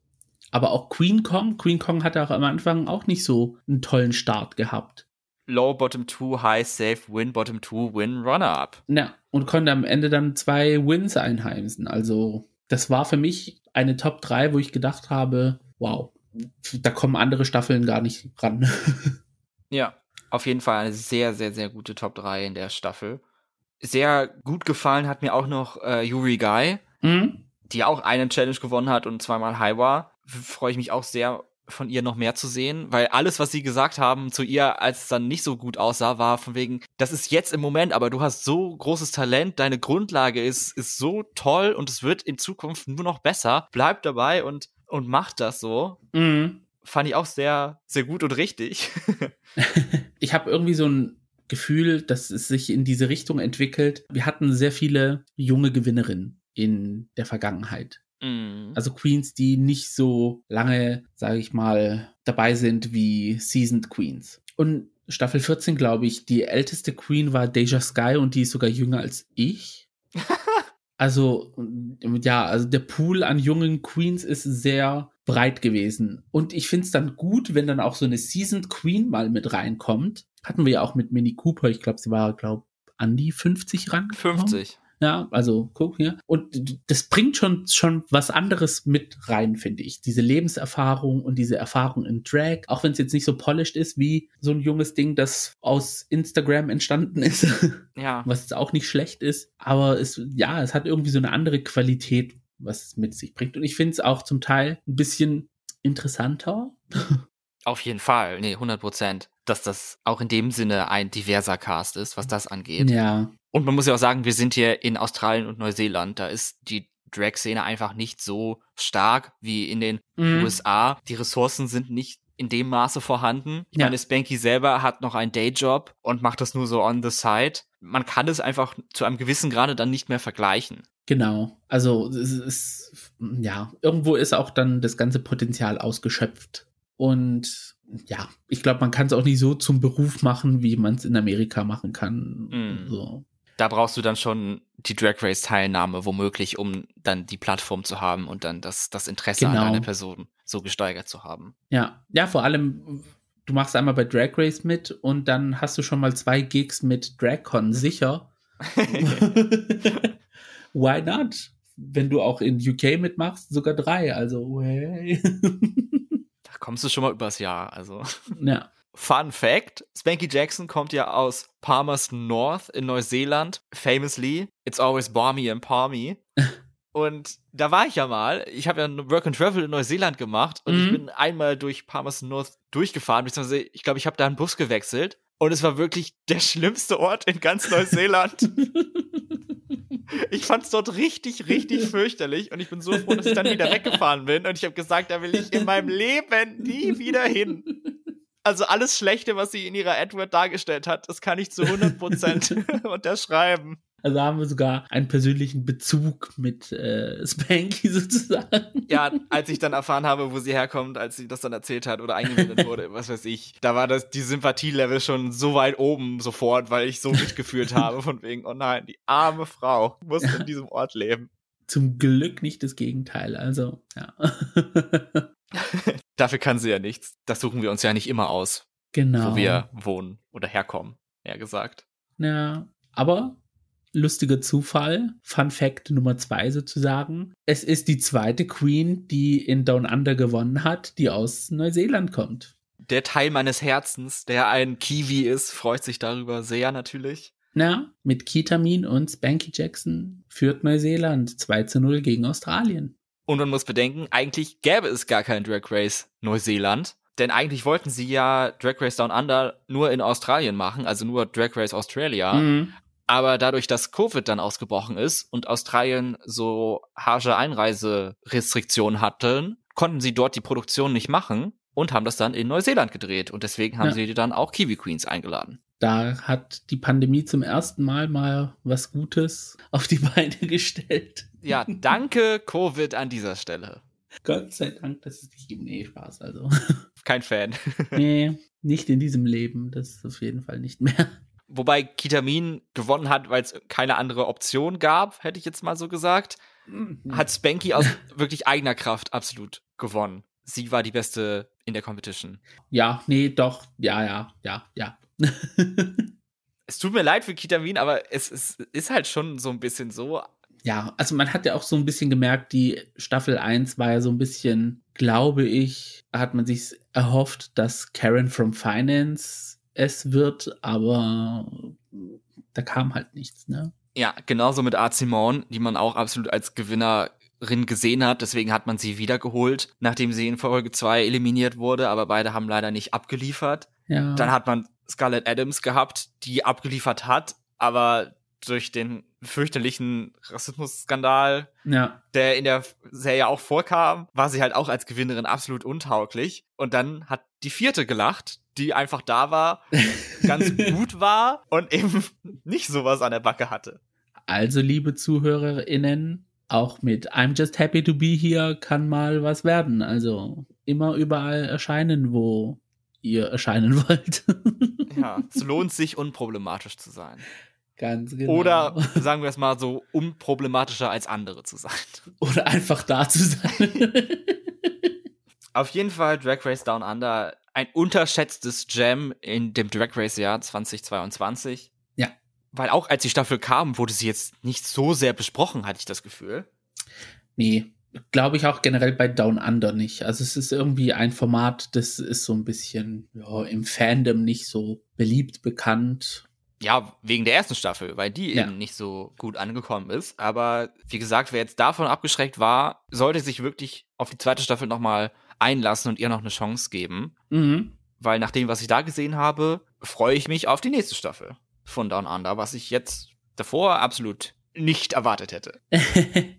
Aber auch Queen Kong, Queen Kong hatte auch am Anfang auch nicht so einen tollen Start gehabt. Low, Bottom 2, High, Safe, Win, Bottom 2, Win, Runner-Up. Ja, und konnte am Ende dann zwei Wins einheimsen. Also, das war für mich eine Top 3, wo ich gedacht habe, wow, da kommen andere Staffeln gar nicht ran. <laughs> ja, auf jeden Fall eine sehr, sehr, sehr gute Top 3 in der Staffel. Sehr gut gefallen hat mir auch noch äh, Yuri Guy, mhm. die auch einen Challenge gewonnen hat und zweimal High war. Freue ich mich auch sehr, von ihr noch mehr zu sehen, weil alles, was sie gesagt haben zu ihr, als es dann nicht so gut aussah, war von wegen, das ist jetzt im Moment, aber du hast so großes Talent, deine Grundlage ist, ist so toll und es wird in Zukunft nur noch besser. Bleib dabei und, und mach das so. Mhm fand ich auch sehr, sehr gut und richtig. <laughs> ich habe irgendwie so ein Gefühl, dass es sich in diese Richtung entwickelt. Wir hatten sehr viele junge Gewinnerinnen in der Vergangenheit. Mm. Also Queens, die nicht so lange, sage ich mal, dabei sind wie Seasoned Queens. Und Staffel 14, glaube ich, die älteste Queen war Deja Sky und die ist sogar jünger als ich. <laughs> also, ja, also der Pool an jungen Queens ist sehr breit gewesen. Und ich finde es dann gut, wenn dann auch so eine Seasoned Queen mal mit reinkommt. Hatten wir ja auch mit Minnie Cooper. Ich glaube, sie war, glaube an die 50 ran. 50. Ja, also guck hier. Und das bringt schon, schon was anderes mit rein, finde ich. Diese Lebenserfahrung und diese Erfahrung in Drag, auch wenn es jetzt nicht so polished ist wie so ein junges Ding, das aus Instagram entstanden ist. <laughs> Ja. Was jetzt auch nicht schlecht ist. Aber es, ja, es hat irgendwie so eine andere Qualität, was es mit sich bringt. Und ich finde es auch zum Teil ein bisschen interessanter. Auf jeden Fall, nee, 100 Prozent. dass das auch in dem Sinne ein diverser Cast ist, was das angeht. Ja. Und man muss ja auch sagen, wir sind hier in Australien und Neuseeland. Da ist die Drag-Szene einfach nicht so stark wie in den Mhm. USA. Die Ressourcen sind nicht in dem Maße vorhanden. Ich Ja. meine, Spanky selber hat noch einen Dayjob und macht das nur so on the side. Man kann es einfach zu einem gewissen Grade dann nicht mehr vergleichen. Genau. Also es ist, ja, irgendwo ist auch dann das ganze Potenzial ausgeschöpft. Und ja, ich glaube, man kann es auch nicht so zum Beruf machen, wie man es in Amerika machen kann. Mhm. So. Da brauchst du dann schon die Drag Race Teilnahme womöglich, um dann die Plattform zu haben und dann das, das Interesse Genau. an deiner Person so gesteigert zu haben. Ja, ja, vor allem, du machst einmal bei Drag Race mit und dann hast du schon mal zwei Gigs mit DragCon sicher. <laughs> <laughs> Why not? Wenn du auch in UK mitmachst, sogar drei. Also, hey. <laughs> Da kommst du schon mal übers Jahr. Also. ja. Fun Fact: Spanky Jackson kommt ja aus Palmerston North in Neuseeland. Famously, it's always balmy and palmy. <laughs> Und da war ich ja mal. Ich habe ja ein Work and Travel in Neuseeland gemacht und ich Mhm. bin einmal durch Palmerston North durchgefahren, beziehungsweise ich glaube, ich habe da einen Bus gewechselt. Und es war wirklich der schlimmste Ort in ganz Neuseeland. <laughs> Ich fand's dort richtig, richtig fürchterlich und ich bin so froh, dass ich dann wieder weggefahren bin und ich habe gesagt, da will ich in meinem Leben nie wieder hin. Also alles Schlechte, was sie in ihrer Edward dargestellt hat, das kann ich zu 100% <laughs> unterschreiben. Also haben wir sogar einen persönlichen Bezug mit äh, <laughs> Spanky sozusagen. Ja, als ich dann erfahren habe, wo sie herkommt, als sie das dann erzählt hat oder eingewendet <laughs> wurde, was weiß ich, da war das die Sympathielevel schon so weit oben sofort, weil ich so mitgefühlt habe von wegen, oh nein, die arme Frau muss in diesem Ort leben. Zum Glück nicht das Gegenteil. Also, ja. <laughs> Dafür kann sie ja nichts. Das suchen wir uns ja nicht immer aus, genau. wo wir wohnen oder herkommen, eher gesagt. Ja, aber lustiger Zufall, Fun Fact Nummer zwei sozusagen. Es ist die zweite Queen, die in Down Under gewonnen hat, die aus Neuseeland kommt. Der Teil meines Herzens, der ein Kiwi ist, freut sich darüber sehr natürlich. Na, mit Ketamin und Spanky Jackson führt Neuseeland 2 zu 0 gegen Australien. Und man muss bedenken, eigentlich gäbe es gar kein Drag Race Neuseeland. Denn eigentlich wollten sie ja Drag Race Down Under nur in Australien machen, also nur Drag Race Australia. Mhm. Aber dadurch, dass Covid dann ausgebrochen ist und Australien so harsche Einreiserestriktionen hatten, konnten sie dort die Produktion nicht machen und haben das dann in Neuseeland gedreht. Und deswegen haben Ja. sie dann auch Kiwi Queens eingeladen. Da hat die Pandemie zum ersten Mal mal was Gutes <laughs> auf die Beine gestellt. Ja, danke Covid an dieser Stelle. Gott sei Dank, dass es nicht gibt. Nee, Spaß. Also. Kein Fan. nee, nicht in diesem Leben. Das ist auf jeden Fall nicht mehr. Wobei Kitamin gewonnen hat, weil es keine andere Option gab, hätte ich jetzt mal so gesagt. Hat Spanky aus <laughs> wirklich eigener Kraft absolut gewonnen. Sie war die Beste in der Competition. Ja, nee, doch. Ja, ja, ja, ja. <laughs> Es tut mir leid für Kitamin, aber es, es ist halt schon so ein bisschen so. ja, also man hat ja auch so ein bisschen gemerkt, die Staffel 1 war ja so ein bisschen, glaube ich, hat man sich erhofft, dass Karen from Finance es wird, aber da kam halt nichts, ne? Ja, genauso mit Art Simone, die man auch absolut als Gewinnerin gesehen hat. Deswegen hat man sie wiedergeholt, nachdem sie in Folge 2 eliminiert wurde, aber beide haben leider nicht abgeliefert. Ja. Dann hat man Scarlett Adams gehabt, die abgeliefert hat, aber durch den fürchterlichen Rassismusskandal, ja. der in der Serie auch vorkam, war sie halt auch als Gewinnerin absolut untauglich. Und dann hat die vierte gelacht, die einfach da war, <laughs> ganz gut war und eben nicht sowas an der Backe hatte. Also, liebe ZuhörerInnen, auch mit I'm just happy to be here kann mal was werden. Also immer überall erscheinen, wo ihr erscheinen <laughs> wollt. Ja, es lohnt sich, unproblematisch zu sein. Ganz genau. Oder sagen wir es mal so, unproblematischer als andere zu sein. <laughs> Oder einfach da zu sein. Auf jeden Fall Drag Race Down Under, ein unterschätztes Gem in dem Drag Race Jahr 2022. Ja. Weil auch als die Staffel kam, wurde sie jetzt nicht so sehr besprochen, hatte ich das Gefühl. nee, glaube ich auch generell bei Down Under nicht. Also es ist irgendwie ein Format, das ist so ein bisschen ja, im Fandom nicht so beliebt, bekannt. Ja, wegen der ersten Staffel, weil die Ja. eben nicht so gut angekommen ist. Aber wie gesagt, wer jetzt davon abgeschreckt war, sollte sich wirklich auf die zweite Staffel nochmal einlassen und ihr noch eine Chance geben. Mhm. weil nach dem, was ich da gesehen habe, freue ich mich auf die nächste Staffel von Down Under, was ich jetzt davor absolut nicht erwartet hätte. <laughs>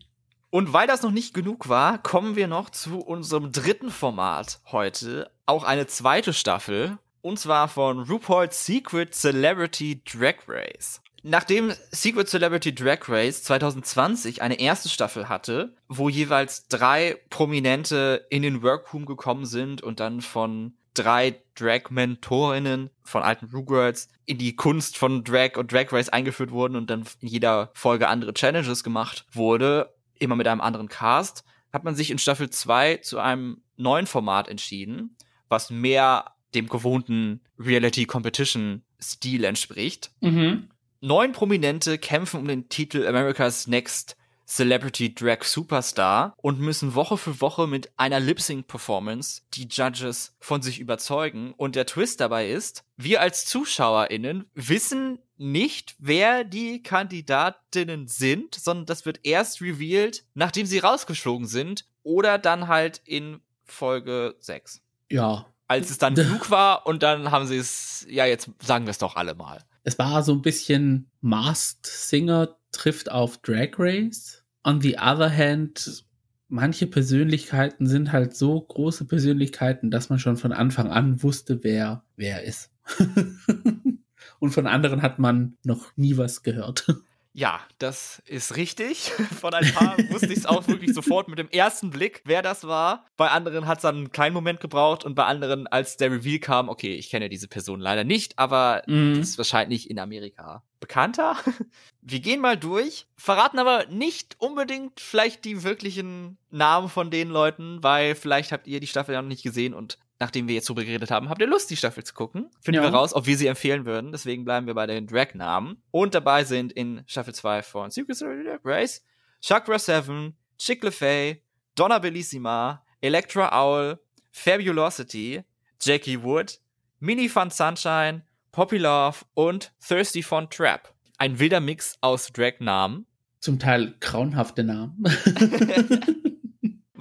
Und weil das noch nicht genug war, kommen wir noch zu unserem dritten Format heute. Auch eine zweite Staffel. Und zwar von RuPaul's Secret Celebrity Drag Race. Nachdem Secret Celebrity Drag Race 2020 eine erste Staffel hatte, wo jeweils drei Prominente in den Workroom gekommen sind und dann von drei Drag-Mentorinnen von alten Ru-Girls in die Kunst von Drag und Drag Race eingeführt wurden und dann in jeder Folge andere Challenges gemacht wurde, immer mit einem anderen Cast, hat man sich in Staffel 2 zu einem neuen Format entschieden, was mehr dem gewohnten Reality Competition Stil entspricht. Mhm. Neun Prominente kämpfen um den Titel America's Next Celebrity Drag Superstar und müssen Woche für Woche mit einer Lip-Sync-Performance die Judges von sich überzeugen. Und der Twist dabei ist, wir als ZuschauerInnen wissen nicht, wer die Kandidatinnen sind, sondern das wird erst revealed, nachdem sie rausgeflogen sind oder dann halt in Folge 6. Ja. Als es dann genug war und dann haben sie es, ja, jetzt sagen wir es doch alle mal. Es war so ein bisschen Masked Singer trifft auf Drag Race. On the other hand, manche Persönlichkeiten sind halt so große Persönlichkeiten, dass man schon von Anfang an wusste, wer wer ist. <laughs> Und von anderen hat man noch nie was gehört. Ja, das ist richtig. <laughs> Von ein paar wusste ich es auch wirklich sofort mit dem ersten Blick, wer das war. Bei anderen hat es dann einen kleinen Moment gebraucht und bei anderen, als der Reveal kam, okay, ich kenne diese Person leider nicht, aber Mhm. ist wahrscheinlich in Amerika bekannter. <laughs> Wir gehen mal durch, verraten aber nicht unbedingt vielleicht die wirklichen Namen von den Leuten, weil vielleicht habt ihr die Staffel ja noch nicht gesehen und nachdem wir jetzt drüber geredet haben, habt ihr Lust, die Staffel zu gucken. Finden Ja. wir raus, ob wir sie empfehlen würden. Deswegen bleiben wir bei den Drag-Namen. Und dabei sind in Staffel 2 von Secret Race Chakra 7, Chick LeFay, Donna Bellissima, Electra Owl, Fabulosity, Jackie Wood, Mini Fun Sunshine, Poppy Love und Thirsty Fun Trap. Ein wilder Mix aus Drag-Namen. Zum Teil grauenhafte Namen. <laughs> <laughs>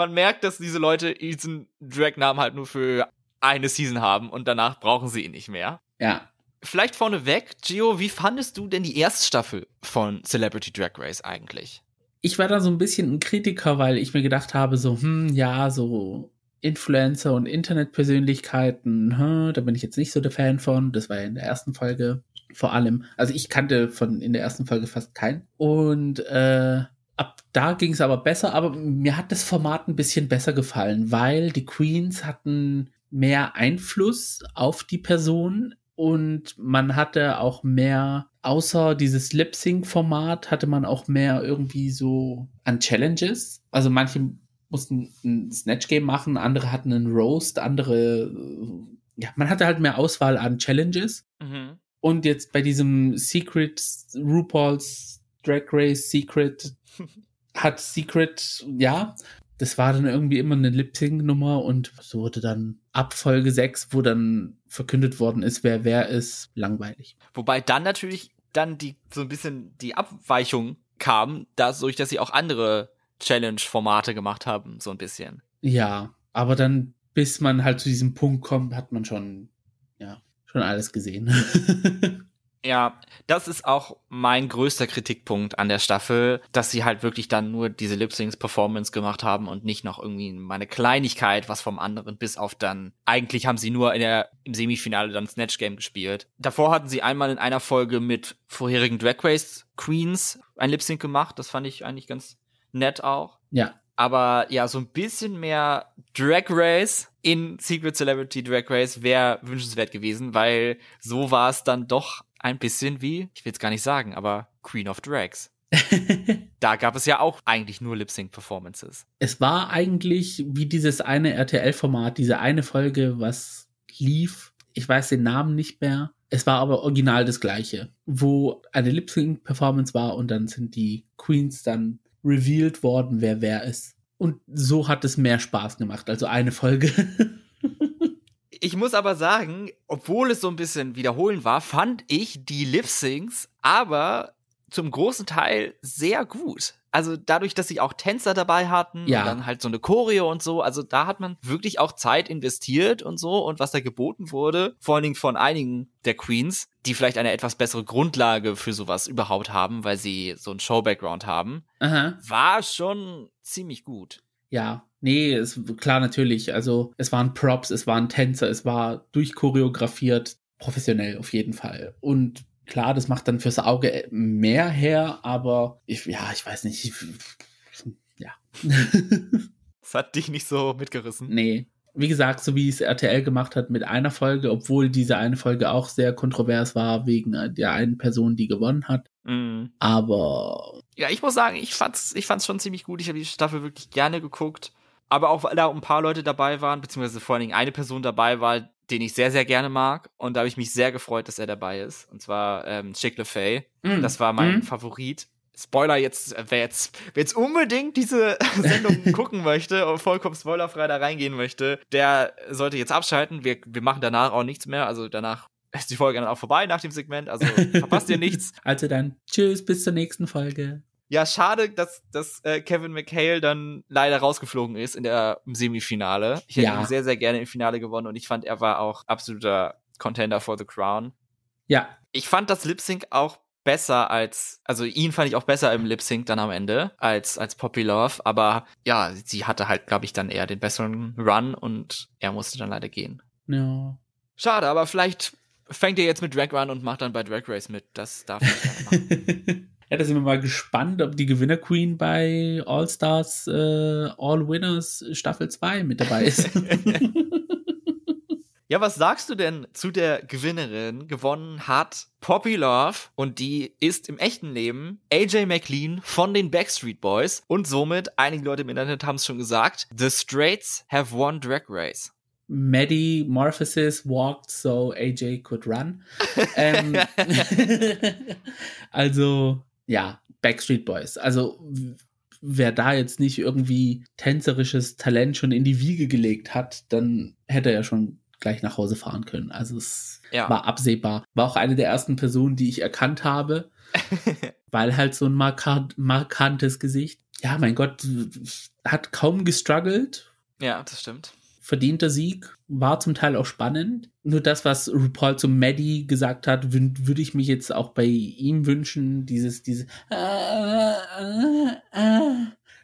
Man merkt, dass diese Leute diesen Drag-Namen halt nur für eine Season haben und danach brauchen sie ihn nicht mehr. ja. Vielleicht vorneweg, Gio, wie fandest du denn die erste Staffel von Celebrity Drag Race eigentlich? Ich war da so ein bisschen ein Kritiker, weil ich mir gedacht habe, so, hm, ja, so Influencer und Internetpersönlichkeiten, hm, da bin ich jetzt nicht so der Fan von. Das war ja in der ersten Folge vor allem. Also ich kannte von in der ersten Folge fast keinen. Und äh, ab da ging es aber besser, aber mir hat das Format ein bisschen besser gefallen, weil die Queens hatten mehr Einfluss auf die Person und man hatte auch mehr, außer dieses Lip-Sync-Format, hatte man auch mehr irgendwie so an Challenges. Also manche mussten ein Snatch-Game machen, andere hatten einen Roast, andere, ja, man hatte halt mehr Auswahl an Challenges. Mhm. Und jetzt bei diesem Secret RuPaul's Drag Race Secret hat Secret, ja, das war dann irgendwie immer eine Lip-Sync-Nummer und so wurde dann ab Folge 6, wo dann verkündet worden ist, wer wer ist, langweilig. Wobei dann natürlich dann die so ein bisschen die Abweichung kam, dadurch, dass sie auch andere Challenge-Formate gemacht haben, so ein bisschen. Ja, aber dann, bis man halt zu diesem Punkt kommt, hat man schon, ja, schon alles gesehen. <laughs> Ja, das ist auch mein größter Kritikpunkt an der Staffel, dass sie halt wirklich dann nur diese Lip-Syncs-Performance gemacht haben und nicht noch irgendwie mal eine Kleinigkeit, was vom anderen, bis auf dann, eigentlich haben sie nur in der, im Semifinale dann Snatch Game gespielt. Davor hatten sie einmal in einer Folge mit vorherigen Drag Race Queens ein Lip-Sync gemacht, das fand ich eigentlich ganz nett auch. ja, Aber ja, so ein bisschen mehr Drag Race in Secret Celebrity Drag Race wäre wünschenswert gewesen, weil so war es dann doch ein bisschen wie, ich will es gar nicht sagen, aber Queen of Drags. <laughs> Da gab es ja auch eigentlich nur Lip-Sync-Performances. es war eigentlich wie dieses eine RTL-Format, diese eine Folge, was lief. Ich weiß den Namen nicht mehr. Es war aber original das gleiche, wo eine Lip-Sync-Performance war und dann sind die Queens dann revealed worden, wer wer ist. Und so hat es mehr Spaß gemacht, also eine Folge. <laughs> Ich muss aber sagen, obwohl es so ein bisschen wiederholen war, fand ich die Lip-Syncs aber zum großen Teil sehr gut. Also dadurch, dass sie auch Tänzer dabei hatten Ja. und dann halt so eine Choreo und so, also da hat man wirklich auch Zeit investiert und so und was da geboten wurde, vor allen Dingen von einigen der Queens, die vielleicht eine etwas bessere Grundlage für sowas überhaupt haben, weil sie so einen Show-Background haben, Aha. war schon ziemlich gut. Ja, nee, es, klar, natürlich. Also, es waren Props, es waren Tänzer, es war durchchoreografiert, professionell auf jeden Fall. Und klar, das macht dann fürs Auge mehr her, aber ich, ja, ich weiß nicht. Ich, ja. <laughs> Das hat dich nicht so mitgerissen. nee. Wie gesagt, so wie es RTL gemacht hat mit einer Folge, obwohl diese eine Folge auch sehr kontrovers war wegen der einen Person, die gewonnen hat. Mhm. Aber Ja, ich muss sagen, ich fand's, ich fand's schon ziemlich gut. Ich habe die Staffel wirklich gerne geguckt. Aber auch, weil da ein paar Leute dabei waren, beziehungsweise vor allen Dingen eine Person dabei war, den ich sehr, sehr gerne mag. Und da habe ich mich sehr gefreut, dass er dabei ist. Und zwar ähm, Chick LeFay. mm, Das war mein mm, Favorit. Spoiler jetzt, wer jetzt, wer jetzt unbedingt diese <laughs> Sendung <laughs> gucken möchte und vollkommen spoilerfrei da reingehen möchte, der sollte jetzt abschalten. Wir, wir machen danach auch nichts mehr. Also danach ist die Folge dann auch vorbei nach dem Segment. Also verpasst ihr <laughs> nichts. Also dann, tschüss, bis zur nächsten Folge. Ja, schade, dass, dass äh, Kevin McHale dann leider rausgeflogen ist in der im Semifinale. Ich hätte Ja. ihn sehr, sehr gerne im Finale gewonnen und ich fand, er war auch absoluter Contender for the Crown. Ja, Ich fand das Lip Sync auch besser als, also ihn fand ich auch besser im Lip Sync dann am Ende als, als Poppy Love, aber ja, sie hatte halt, glaube ich, dann eher den besseren Run und er musste dann leider gehen. ja. Schade, aber vielleicht fängt ihr jetzt mit Drag Run und macht dann bei Drag Race mit. Das darf ich gerne machen. <laughs> ja, da sind wir mal gespannt, ob die Gewinner Queen bei All Stars äh, All Winners Staffel 2 mit dabei ist. <laughs> Ja, was sagst du denn zu der Gewinnerin? Gewonnen hat Poppy Love und die ist im echten Leben AJ McLean von den Backstreet Boys und somit, einige Leute im Internet haben es schon gesagt, The Straits have won Drag Race. Maddie Morphosis walked so AJ could run. ähm, <laughs> <laughs> also, ja, Backstreet Boys. Also, wer da jetzt nicht irgendwie tänzerisches Talent schon in die Wiege gelegt hat, dann hätte er ja schon gleich nach Hause fahren können. Also, es Ja. war absehbar. War auch eine der ersten Personen, die ich erkannt habe, <laughs> weil halt so ein markant, markantes Gesicht. Ja, mein Gott, hat kaum gestruggelt, Ja, das stimmt. Verdienter Sieg, war zum Teil auch spannend. Nur das, was RuPaul zu Maddie gesagt hat, würde ich mich jetzt auch bei ihm wünschen, dieses, diese,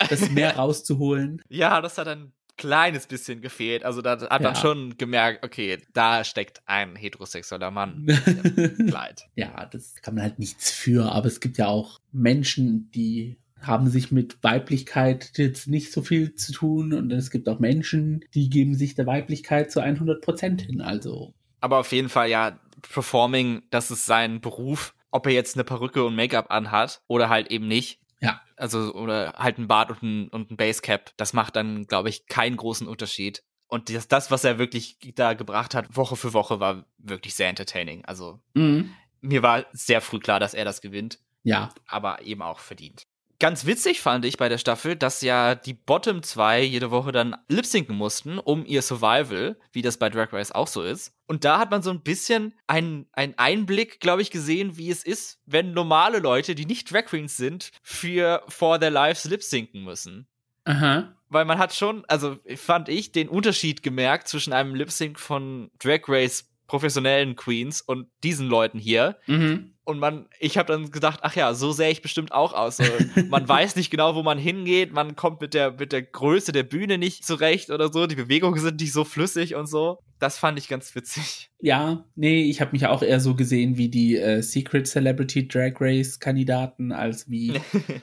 das <laughs> mehr rauszuholen. Ja, das hat ein kleines bisschen gefehlt. Also da hat man Ja. schon gemerkt, okay, da steckt ein heterosexueller Mann <laughs> im Kleid. ja, das kann man halt nichts für, aber es gibt ja auch Menschen, die haben sich mit Weiblichkeit jetzt nicht so viel zu tun und es gibt auch Menschen, die geben sich der Weiblichkeit zu 100 Prozent hin. Also, Aber auf jeden Fall, ja, Performing, das ist sein Beruf. Ob er jetzt eine Perücke und Make-up anhat oder halt eben nicht. Ja. Also, oder halt ein Bart und ein, und ein Basecap, das macht dann, glaube ich, keinen großen Unterschied. Und das, das, was er wirklich da gebracht hat, Woche für Woche, war wirklich sehr entertaining. Also, mhm. mir war sehr früh klar, dass er das gewinnt, ja, aber eben auch verdient. Ganz witzig fand ich bei der Staffel, dass ja die Bottom 2 jede Woche dann lip-synken mussten, um ihr Survival, wie das bei Drag Race auch so ist. Und da hat man so ein bisschen einen, einen Einblick, glaube ich, gesehen, wie es ist, wenn normale Leute, die nicht Drag Queens sind, für For Their Lives lip-synken müssen. aha, Weil man hat schon, also fand ich, den Unterschied gemerkt zwischen einem Lip-Sync von Drag Race professionellen Queens und diesen Leuten hier. mhm. Und man, ich habe dann gedacht, ach ja, so sähe ich bestimmt auch aus. So, man <laughs> weiß nicht genau, wo man hingeht, man kommt mit der, mit der Größe der Bühne nicht zurecht oder so, die Bewegungen sind nicht so flüssig und so. Das fand ich ganz witzig. Ja, nee, ich habe mich auch eher so gesehen wie die äh, Secret Celebrity Drag Race Kandidaten, als wie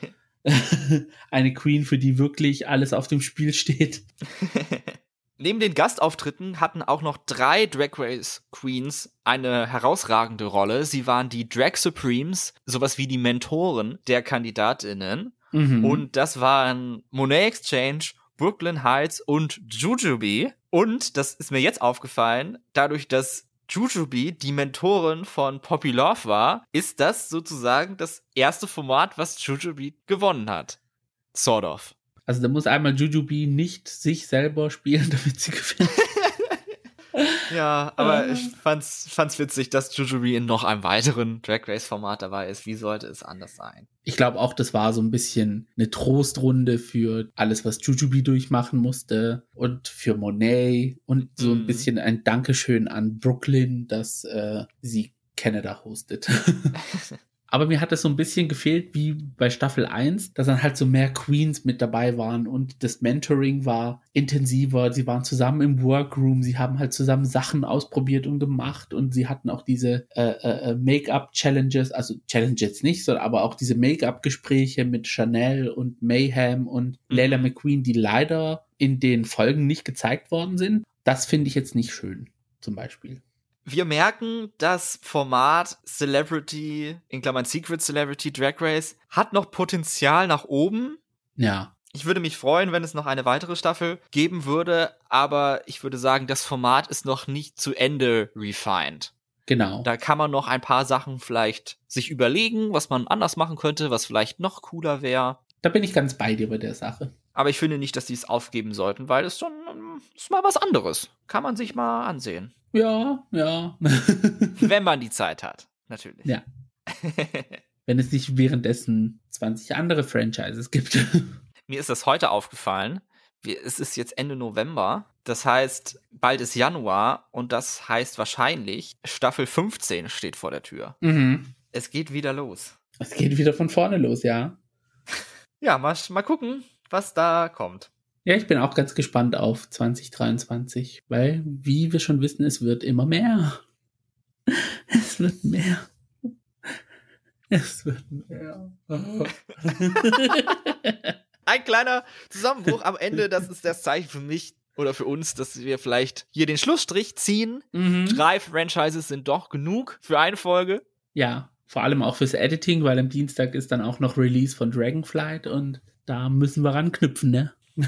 <laughs> <laughs> eine Queen, für die wirklich alles auf dem Spiel steht. Neben den Gastauftritten hatten auch noch drei Drag Race Queens eine herausragende Rolle. Sie waren die Drag Supremes, sowas wie die Mentoren der Kandidatinnen. Mhm. Und das waren Monet Exchange, Brooklyn Heights und Jujubee. Und das ist mir jetzt aufgefallen, dadurch, dass Jujubee die Mentorin von Poppy Love war, ist das sozusagen das erste Format, was Jujubee gewonnen hat. Sort of. Also da muss einmal Jujubee nicht sich selber spielen, <laughs> damit sie gewinnt. <laughs> Ja, aber ich fand's, fand's witzig, dass Jujubee in noch einem weiteren Drag Race Format dabei ist. Wie sollte es anders sein? Ich glaube auch, das war so ein bisschen eine Trostrunde für alles, was Jujubee durchmachen musste und für Monet und so ein Mhm. bisschen ein Dankeschön an Brooklyn, dass äh, sie Canada hostet. <laughs> Aber mir hat es so ein bisschen gefehlt wie bei Staffel 1, dass dann halt so mehr Queens mit dabei waren und das Mentoring war intensiver. Sie waren zusammen im Workroom, sie haben halt zusammen Sachen ausprobiert und gemacht und sie hatten auch diese äh, äh, Make-up-Challenges, also Challenges nicht, sondern aber auch diese Make-up-Gespräche mit Chanel und Mayhem und Mhm. Layla McQueen, die leider in den Folgen nicht gezeigt worden sind. Das finde ich jetzt nicht schön, zum Beispiel. Wir merken, das Format Celebrity, in Klammern Secret Celebrity Drag Race, hat noch Potenzial nach oben. Ja, Ich würde mich freuen, wenn es noch eine weitere Staffel geben würde, aber ich würde sagen, das Format ist noch nicht zu Ende refined. genau. Da kann man noch ein paar Sachen vielleicht sich überlegen, was man anders machen könnte, was vielleicht noch cooler wäre. Da bin ich ganz bei dir bei der Sache. Aber ich finde nicht, dass die es aufgeben sollten, weil es schon ähm, ist mal was anderes. Kann man sich mal ansehen. Ja, ja. <laughs> Wenn man die Zeit hat, natürlich. Ja. <laughs> Wenn es nicht währenddessen 20 andere Franchises gibt. <laughs> Mir ist das heute aufgefallen. Es ist jetzt Ende November. Das heißt, bald ist Januar und das heißt wahrscheinlich, Staffel 15 steht vor der Tür. mhm. Es geht wieder los. Es geht wieder von vorne los, ja. Ja, mal, mal gucken, was da kommt. Ja, ich bin auch ganz gespannt auf 2023, weil, wie wir schon wissen, es wird immer mehr. <laughs> Es wird mehr. Es wird mehr. <laughs> Ein kleiner Zusammenbruch am Ende, das ist das Zeichen für mich oder für uns, dass wir vielleicht hier den Schlussstrich ziehen. mhm. Drei Franchises sind doch genug für eine Folge. Ja, vor allem auch fürs Editing, weil am Dienstag ist dann auch noch Release von Dragonflight und da müssen wir ranknüpfen, ne? <laughs>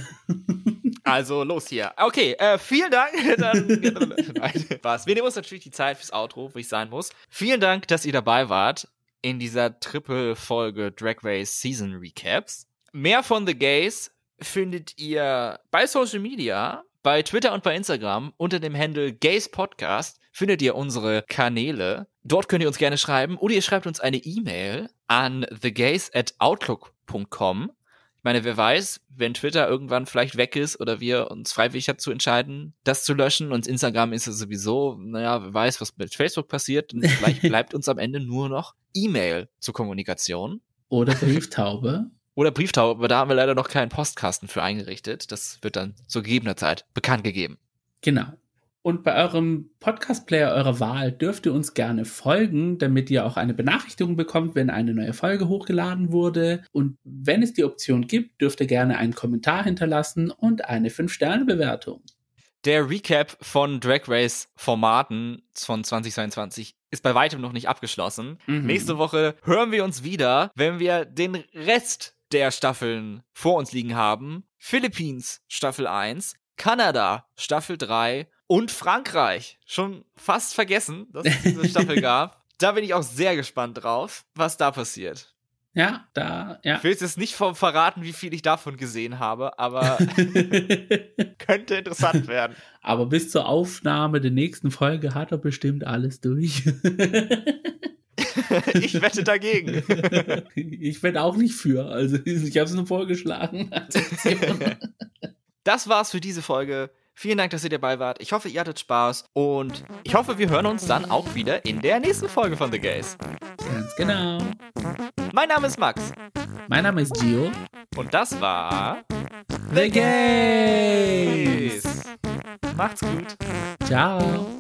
Also los hier. Okay, äh, vielen Dank. <laughs> Dann, <laughs> Nein, Spaß. Wir nehmen uns natürlich die Zeit fürs Outro, wo ich sein muss. Vielen Dank, dass ihr dabei wart in dieser Triple-Folge Drag Race Season Recaps. Mehr von The Gays findet ihr bei Social Media, bei Twitter und bei Instagram unter dem Handle Gays Podcast findet ihr unsere Kanäle. Dort könnt ihr uns gerne schreiben oder ihr schreibt uns eine E-Mail an thegays at outlook.com. Ich meine, wer weiß, wenn Twitter irgendwann vielleicht weg ist oder wir uns freiwillig dazu entscheiden, das zu löschen und Instagram ist es sowieso, naja, wer weiß, was mit Facebook passiert und vielleicht <laughs> bleibt uns am Ende nur noch E-Mail zur Kommunikation. Oder Brieftaube. <laughs> Oder Brieftaube, aber da haben wir leider noch keinen Postkasten für eingerichtet. Das wird dann zu gegebener Zeit bekannt gegeben. Genau. Und bei eurem Podcast-Player eurer Wahl dürft ihr uns gerne folgen, damit ihr auch eine Benachrichtigung bekommt, wenn eine neue Folge hochgeladen wurde. Und wenn es die Option gibt, dürft ihr gerne einen Kommentar hinterlassen und eine 5-Sterne-Bewertung. Der Recap von Drag Race Formaten von 2022 ist bei weitem noch nicht abgeschlossen. Mhm. Nächste Woche hören wir uns wieder, wenn wir den Rest der Staffeln vor uns liegen haben. Philippines Staffel 1, Kanada Staffel 3 und Frankreich. Schon fast vergessen, dass es diese Staffel <laughs> gab. Da bin ich auch sehr gespannt drauf, was da passiert. Ja, da, ja. Ich will jetzt nicht vom verraten, wie viel ich davon gesehen habe, aber <laughs> könnte interessant werden. Aber bis zur Aufnahme der nächsten Folge hat er bestimmt alles durch. <laughs> ich wette dagegen. ich werde auch nicht für. Also ich habe es nur vorgeschlagen. als Option. Das war's für diese Folge. Vielen Dank, dass ihr dabei wart. Ich hoffe, ihr hattet Spaß und ich hoffe, wir hören uns dann auch wieder in der nächsten Folge von The Gays. Ganz genau. Mein Name ist Max Mein Name ist Gio. und das war The Gays. Macht's gut. Ciao.